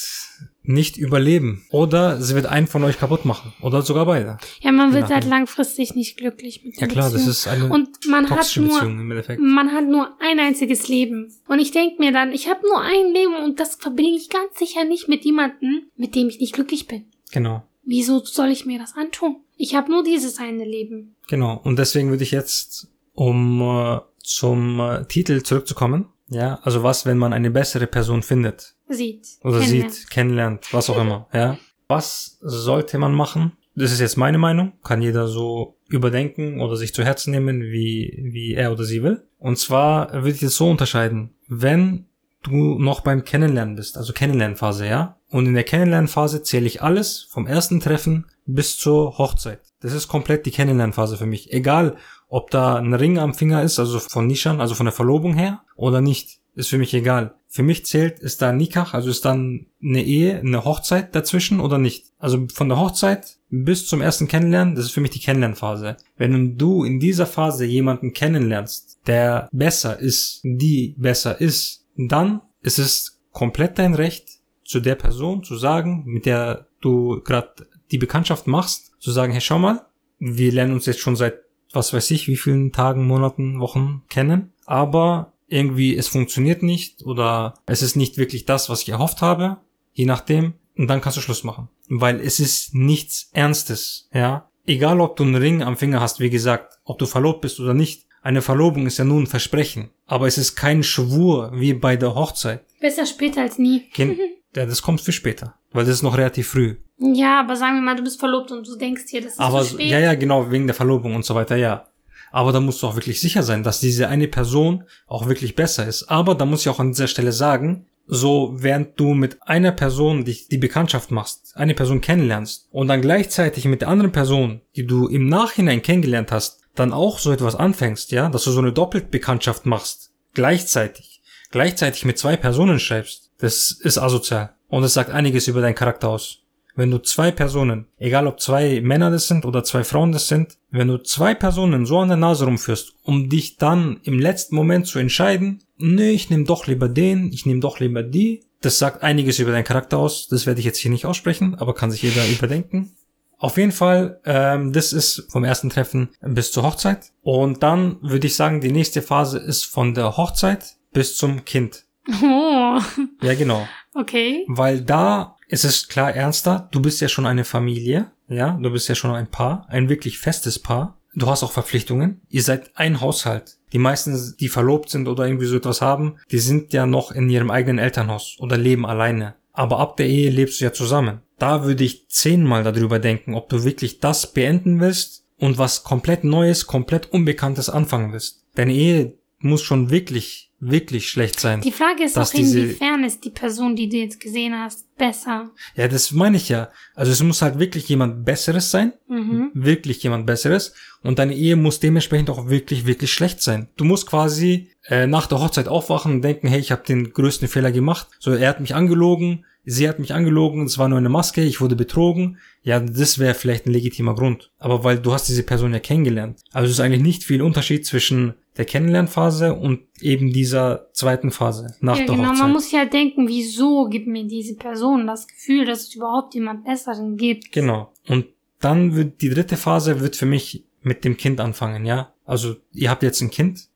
nicht überleben. Oder sie wird einen von euch kaputt machen. Oder sogar beide.
Ja, man wird halt langfristig nicht glücklich mit
Ja klar, das
Beziehung.
ist eine
Und man hat nur
Beziehung im Endeffekt.
Man hat nur ein einziges Leben. Und ich denke mir dann, ich habe nur ein Leben und das verbringe ich ganz sicher nicht mit jemandem, mit dem ich nicht glücklich bin.
Genau.
Wieso soll ich mir das antun? Ich habe nur dieses eine Leben.
Genau. Und deswegen würde ich jetzt, um äh, zum äh, Titel zurückzukommen, ja, also was, wenn man eine bessere Person findet?
Sieht.
oder
kennenlernt.
sieht, kennenlernt, was auch immer, ja. Was sollte man machen? Das ist jetzt meine Meinung, kann jeder so überdenken oder sich zu Herzen nehmen, wie, wie er oder sie will. Und zwar würde ich es so unterscheiden, wenn du noch beim Kennenlernen bist, also Kennenlernphase, ja. Und in der Kennenlernphase zähle ich alles vom ersten Treffen bis zur Hochzeit. Das ist komplett die Kennenlernphase für mich. Egal, ob da ein Ring am Finger ist, also von Nishan, also von der Verlobung her, oder nicht. Ist für mich egal. Für mich zählt, ist da Nikach, also ist dann eine Ehe, eine Hochzeit dazwischen oder nicht. Also von der Hochzeit bis zum ersten Kennenlernen, das ist für mich die Kennenlernphase. Wenn du in dieser Phase jemanden kennenlernst, der besser ist, die besser ist, dann ist es komplett dein Recht, zu der Person zu sagen, mit der du gerade die Bekanntschaft machst, zu sagen, hey, schau mal, wir lernen uns jetzt schon seit was weiß ich, wie vielen Tagen, Monaten, Wochen kennen, aber irgendwie es funktioniert nicht oder es ist nicht wirklich das, was ich erhofft habe, je nachdem, und dann kannst du Schluss machen. Weil es ist nichts Ernstes, ja. Egal ob du einen Ring am Finger hast, wie gesagt, ob du verlobt bist oder nicht, eine Verlobung ist ja nur ein Versprechen, aber es ist kein Schwur wie bei der Hochzeit.
Besser später als nie.
Kind, ja, das kommt für später, weil das ist noch relativ früh.
Ja, aber sagen wir mal, du bist verlobt und du denkst dir, das ist
Aber
zu spät.
ja, ja, genau, wegen der Verlobung und so weiter, ja. Aber da musst du auch wirklich sicher sein, dass diese eine Person auch wirklich besser ist. Aber da muss ich auch an dieser Stelle sagen, so während du mit einer Person dich die Bekanntschaft machst, eine Person kennenlernst und dann gleichzeitig mit der anderen Person, die du im Nachhinein kennengelernt hast, dann auch so etwas anfängst, ja, dass du so eine Doppelbekanntschaft machst, gleichzeitig, gleichzeitig mit zwei Personen schreibst, das ist asozial. Und es sagt einiges über deinen Charakter aus. Wenn du zwei Personen, egal ob zwei Männer das sind oder zwei Frauen das sind, wenn du zwei Personen so an der Nase rumführst, um dich dann im letzten Moment zu entscheiden, nee, ich nehme doch lieber den, ich nehme doch lieber die, das sagt einiges über deinen Charakter aus. Das werde ich jetzt hier nicht aussprechen, aber kann sich jeder überdenken. Auf jeden Fall, ähm, das ist vom ersten Treffen bis zur Hochzeit. Und dann würde ich sagen, die nächste Phase ist von der Hochzeit bis zum Kind.
Oh,
Ja, genau.
okay.
Weil da ist es klar ernster. Du bist ja schon eine Familie. Ja, du bist ja schon ein Paar. Ein wirklich festes Paar. Du hast auch Verpflichtungen. Ihr seid ein Haushalt. Die meisten, die verlobt sind oder irgendwie so etwas haben, die sind ja noch in ihrem eigenen Elternhaus oder leben alleine. Aber ab der Ehe lebst du ja zusammen. Da würde ich zehnmal darüber denken, ob du wirklich das beenden willst und was komplett Neues, komplett Unbekanntes anfangen willst. Deine Ehe muss schon wirklich, wirklich schlecht sein.
Die Frage ist auch, inwiefern ist die Person, die du jetzt gesehen hast, besser?
Ja, das meine ich ja. Also es muss halt wirklich jemand Besseres sein.
Mhm.
Wirklich jemand Besseres. Und deine Ehe muss dementsprechend auch wirklich, wirklich schlecht sein. Du musst quasi äh, nach der Hochzeit aufwachen und denken, hey, ich habe den größten Fehler gemacht. So, er hat mich angelogen, sie hat mich angelogen, es war nur eine Maske, ich wurde betrogen. Ja, das wäre vielleicht ein legitimer Grund. Aber weil du hast diese Person ja kennengelernt. Also es ist eigentlich nicht viel Unterschied zwischen der Kennenlernphase und eben dieser zweiten Phase nach
Ja,
der
genau.
Hochzeit.
Man muss sich halt denken, wieso gibt mir diese Person das Gefühl, dass es überhaupt jemand Besseren gibt?
Genau. Und dann wird die dritte Phase wird für mich mit dem Kind anfangen, ja. Also ihr habt jetzt ein Kind,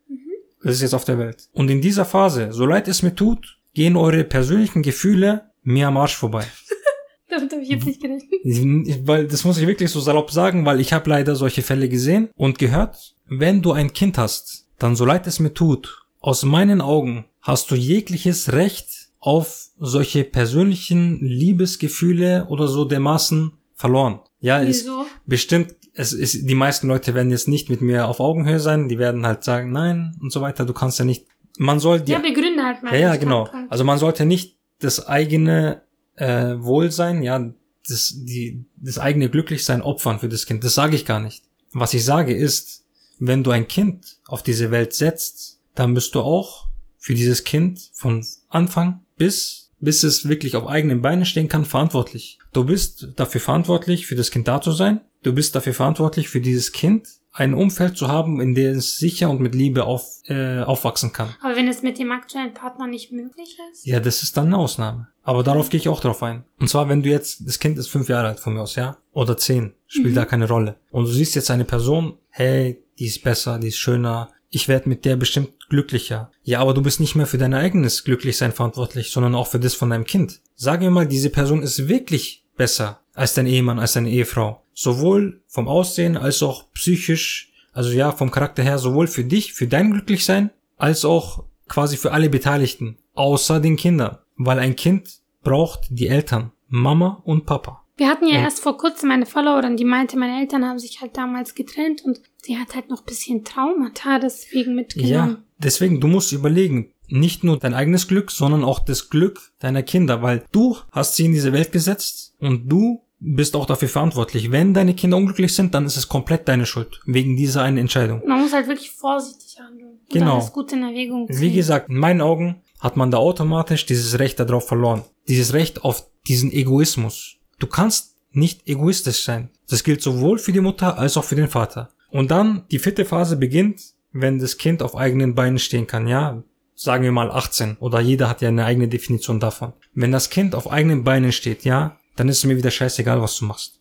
das ist jetzt auf der Welt. Und in dieser Phase, so leid es mir tut, gehen eure persönlichen Gefühle mir am Arsch vorbei.
Damit habe ich jetzt nicht gerechnet.
Weil das muss ich wirklich so salopp sagen, weil ich habe leider solche Fälle gesehen und gehört. Wenn du ein Kind hast, dann so leid es mir tut, aus meinen Augen hast du jegliches Recht auf solche persönlichen Liebesgefühle oder so dermaßen verloren. Ja, es,
Wieso?
bestimmt, es ist, die meisten Leute werden jetzt nicht mit mir auf Augenhöhe sein, die werden halt sagen, nein und so weiter, du kannst ja nicht, man soll die,
Ja, begründe halt mal.
ja, ja, genau. Also man sollte nicht das eigene äh, Wohlsein, ja, das, die, das eigene Glücklichsein opfern für das Kind. Das sage ich gar nicht. Was ich sage ist, wenn du ein Kind auf diese Welt setzt, dann bist du auch für dieses Kind von Anfang bis, bis es wirklich auf eigenen Beinen stehen kann, verantwortlich. Du bist dafür verantwortlich, für das Kind da zu sein. Du bist dafür verantwortlich, für dieses Kind ein Umfeld zu haben, in dem es sicher und mit Liebe auf, äh, aufwachsen kann.
Aber wenn es mit dem aktuellen Partner nicht möglich ist?
Ja, das ist dann eine Ausnahme. Aber darauf gehe ich auch drauf ein. Und zwar, wenn du jetzt, das Kind ist fünf Jahre alt von mir aus, ja? Oder zehn. Spielt
Mhm.
da keine Rolle. Und du siehst jetzt eine Person, hey, die ist besser, die ist schöner. Ich werde mit der bestimmt glücklicher. Ja, aber du bist nicht mehr für dein eigenes Glücklichsein verantwortlich, sondern auch für das von deinem Kind. Sag mir mal, diese Person ist wirklich besser als dein Ehemann, als deine Ehefrau. Sowohl vom Aussehen als auch psychisch, also ja, vom Charakter her, sowohl für dich, für dein Glücklichsein, als auch quasi für alle Beteiligten, außer den Kindern. Weil ein Kind braucht die Eltern, Mama und Papa.
Wir hatten ja
Ja.
erst vor kurzem eine Followerin, die meinte, meine Eltern haben sich halt damals getrennt und sie hat halt noch ein bisschen Traumata deswegen mitgenommen.
Ja, deswegen, du musst überlegen, nicht nur dein eigenes Glück, sondern auch das Glück deiner Kinder, weil du hast sie in diese Welt gesetzt und du bist auch dafür verantwortlich. Wenn deine Kinder unglücklich sind, dann ist es komplett deine Schuld, wegen dieser einen Entscheidung.
Man muss halt wirklich vorsichtig handeln.
Genau.
alles gut in Erwägung ziehen.
Wie gesagt, in meinen Augen hat man da automatisch dieses Recht darauf verloren. Dieses Recht auf diesen Egoismus. Du kannst nicht egoistisch sein. Das gilt sowohl für die Mutter als auch für den Vater. Und dann die vierte Phase beginnt, wenn das Kind auf eigenen Beinen stehen kann, ja. Sagen wir mal 18 oder jeder hat ja eine eigene Definition davon. Wenn das Kind auf eigenen Beinen steht, ja, dann ist es mir wieder scheißegal, was du machst.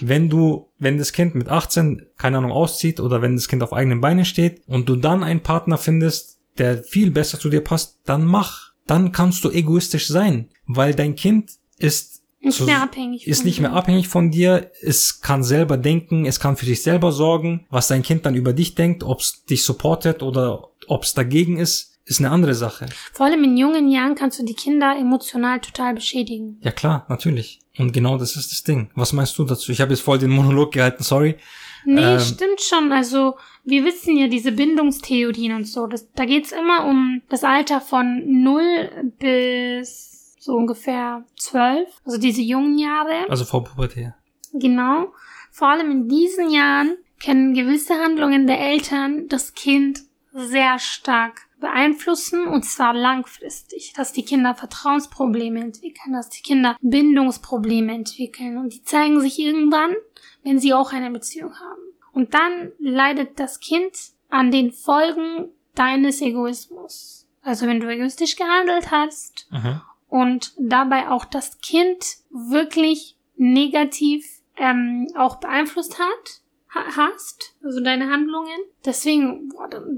Wenn du, wenn das Kind mit 18, keine Ahnung, auszieht oder wenn das Kind auf eigenen Beinen steht und du dann einen Partner findest, der viel besser zu dir passt, dann mach. Dann kannst du egoistisch sein, weil dein Kind ist
Nicht
so-
mehr abhängig.
ist
von
nicht mehr
dir.
abhängig von dir, es kann selber denken, es kann für sich selber sorgen. Was dein Kind dann über dich denkt, ob es dich supportet oder ob es dagegen ist, ist eine andere Sache.
Vor allem in jungen Jahren kannst du die Kinder emotional total beschädigen.
Ja klar, natürlich. Und genau das ist das Ding. Was meinst du dazu? Ich habe jetzt voll den Monolog gehalten, sorry.
Nee,
Ähm.
stimmt schon. Also, wir wissen ja diese Bindungstheorien und so. Das, da geht's immer um das Alter von 0 bis so ungefähr 12. Also diese jungen Jahre.
Also vor Pubertät.
Genau. Vor allem in diesen Jahren können gewisse Handlungen der Eltern das Kind sehr stark beeinflussen und zwar langfristig, dass die Kinder Vertrauensprobleme entwickeln, dass die Kinder Bindungsprobleme entwickeln und die zeigen sich irgendwann, wenn sie auch eine Beziehung haben. Und dann leidet das Kind an den Folgen deines Egoismus. Also wenn du egoistisch gehandelt hast
Mhm.
und dabei auch das Kind wirklich negativ ähm, auch beeinflusst hat, ha hast, also deine Handlungen. Deswegen,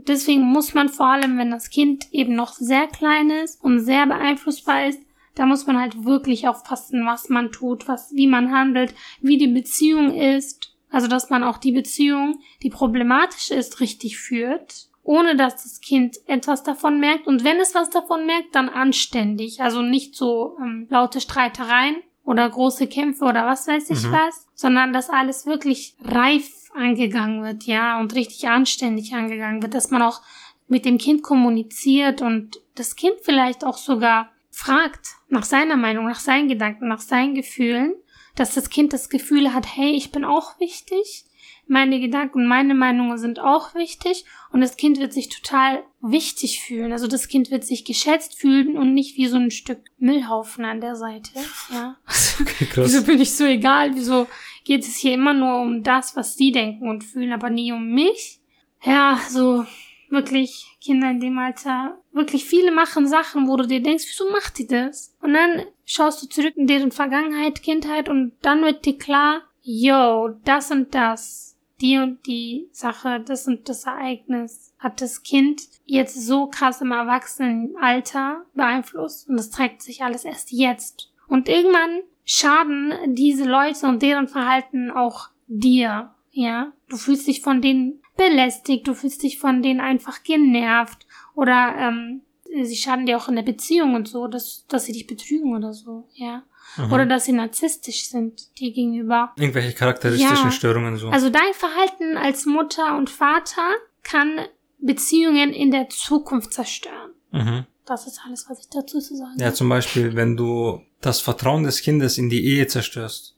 deswegen muss man vor allem, wenn das Kind eben noch sehr klein ist und sehr beeinflussbar ist, da muss man halt wirklich aufpassen, was man tut, was, wie man handelt, wie die Beziehung ist. Also, dass man auch die Beziehung, die problematisch ist, richtig führt, ohne dass das Kind etwas davon merkt. Und wenn es was davon merkt, dann anständig. Also nicht so ähm, laute Streitereien oder große Kämpfe oder was weiß ich
Mhm.
was, sondern dass alles wirklich reif angegangen wird, ja, und richtig anständig angegangen wird, dass man auch mit dem Kind kommuniziert und das Kind vielleicht auch sogar fragt nach seiner Meinung, nach seinen Gedanken, nach seinen Gefühlen, dass das Kind das Gefühl hat, hey, ich bin auch wichtig, meine Gedanken und meine Meinungen sind auch wichtig und das Kind wird sich total wichtig fühlen. Also das Kind wird sich geschätzt fühlen und nicht wie so ein Stück Müllhaufen an der Seite. Ja.
Okay,
Wieso
krass.
bin ich so egal? Wieso geht es hier immer nur um das, was sie denken und fühlen, aber nie um mich? Ja, so wirklich Kinder in dem Alter, wirklich viele machen Sachen, wo du dir denkst, wieso macht die das? Und dann schaust du zurück in deren Vergangenheit, Kindheit und dann wird dir klar, yo, das und das, die und die Sache, das und das Ereignis hat das Kind jetzt so krass im Erwachsenenalter beeinflusst und das zeigt sich alles erst jetzt. Und irgendwann schaden diese Leute und deren Verhalten auch dir, ja? Du fühlst dich von denen belästigt, du fühlst dich von denen einfach genervt oder ähm, sie schaden dir auch in der Beziehung und so, dass, dass sie dich betrügen oder so, ja?
Mhm.
Oder dass sie narzisstisch sind dir gegenüber.
Irgendwelche charakteristischen
Ja.
Störungen so.
Also dein Verhalten als Mutter und Vater kann Beziehungen in der Zukunft zerstören.
mhm.
Das ist alles, was ich dazu zu sagen
Ja,
habe.
zum Beispiel, wenn du das Vertrauen des Kindes in die Ehe zerstörst.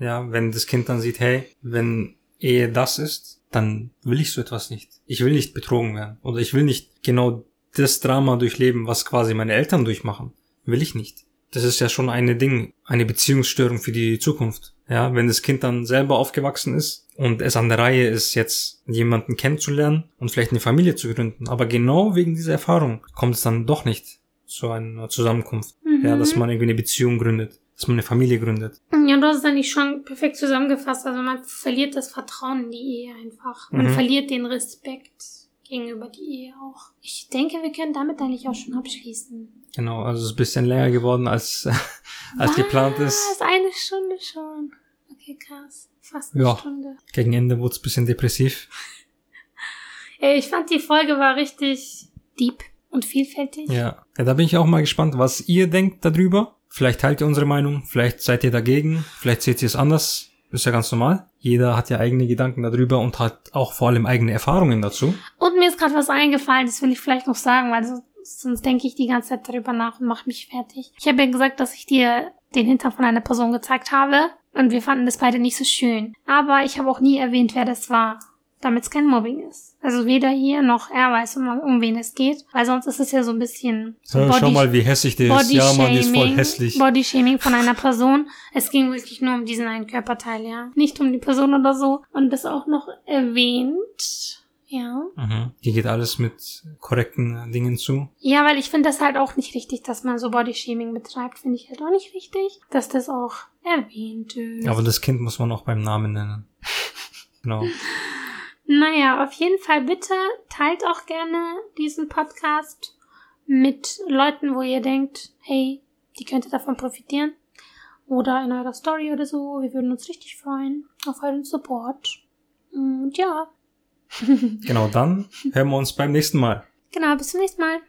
Ja, wenn das Kind dann sieht, hey, wenn Ehe das ist, dann will ich so etwas nicht. Ich will nicht betrogen werden. Oder ich will nicht genau das Drama durchleben, was quasi meine Eltern durchmachen. Will ich nicht. Das ist ja schon eine Ding, eine Beziehungsstörung für die Zukunft. Ja, wenn das Kind dann selber aufgewachsen ist und es an der Reihe ist, jetzt jemanden kennenzulernen und vielleicht eine Familie zu gründen. Aber genau wegen dieser Erfahrung kommt es dann doch nicht zu einer Zusammenkunft.
Mhm.
Ja, dass man irgendwie eine Beziehung gründet, dass man eine Familie gründet.
Ja, du hast es eigentlich schon perfekt zusammengefasst. Also man verliert das Vertrauen in die Ehe einfach. Man
Mhm.
verliert den Respekt gegenüber die Ehe auch. Ich denke, wir können damit eigentlich auch schon abschließen.
Genau, also es ist ein bisschen länger geworden als, als geplant ist.
Was? Eine Stunde schon. Okay, krass. Fast eine
Ja.
Stunde.
Gegen Ende wurde es ein bisschen depressiv.
Ey, ich fand die Folge war richtig deep und vielfältig.
Ja. ja, da bin ich auch mal gespannt, was ihr denkt darüber. Vielleicht teilt ihr unsere Meinung, vielleicht seid ihr dagegen, vielleicht seht ihr es anders. Ist ja ganz normal. Jeder hat ja eigene Gedanken darüber und hat auch vor allem eigene Erfahrungen dazu.
Und mir ist gerade was eingefallen, das will ich vielleicht noch sagen, weil so, sonst denke ich die ganze Zeit darüber nach und mache mich fertig. Ich habe ja gesagt, dass ich dir den Hintern von einer Person gezeigt habe und wir fanden das beide nicht so schön. Aber ich habe auch nie erwähnt, wer das war, damit es kein Mobbing ist. Also weder hier noch er weiß, um, um wen es geht, weil sonst ist es ja so ein bisschen so
Ja, schau
Body-
mal, wie hässlich der ist. Ja, die ist voll hässlich.
Bodyshaming von einer Person. Es ging wirklich nur um diesen einen Körperteil, ja. Nicht um die Person oder so. Und das auch noch erwähnt. Ja.
Mhm. Hier geht alles mit korrekten Dingen zu.
Ja, weil ich finde das halt auch nicht richtig, dass man so Bodyshaming betreibt. Finde ich halt auch nicht richtig, dass das auch erwähnt ist.
Aber das Kind muss man auch beim Namen nennen. genau.
Naja, auf jeden Fall bitte teilt auch gerne diesen Podcast mit Leuten, wo ihr denkt, hey, die könnte davon profitieren. Oder in eurer Story oder so. Wir würden uns richtig freuen auf euren Support. Und ja,
Genau, dann hören wir uns beim nächsten Mal.
genau, bis zum nächsten Mal.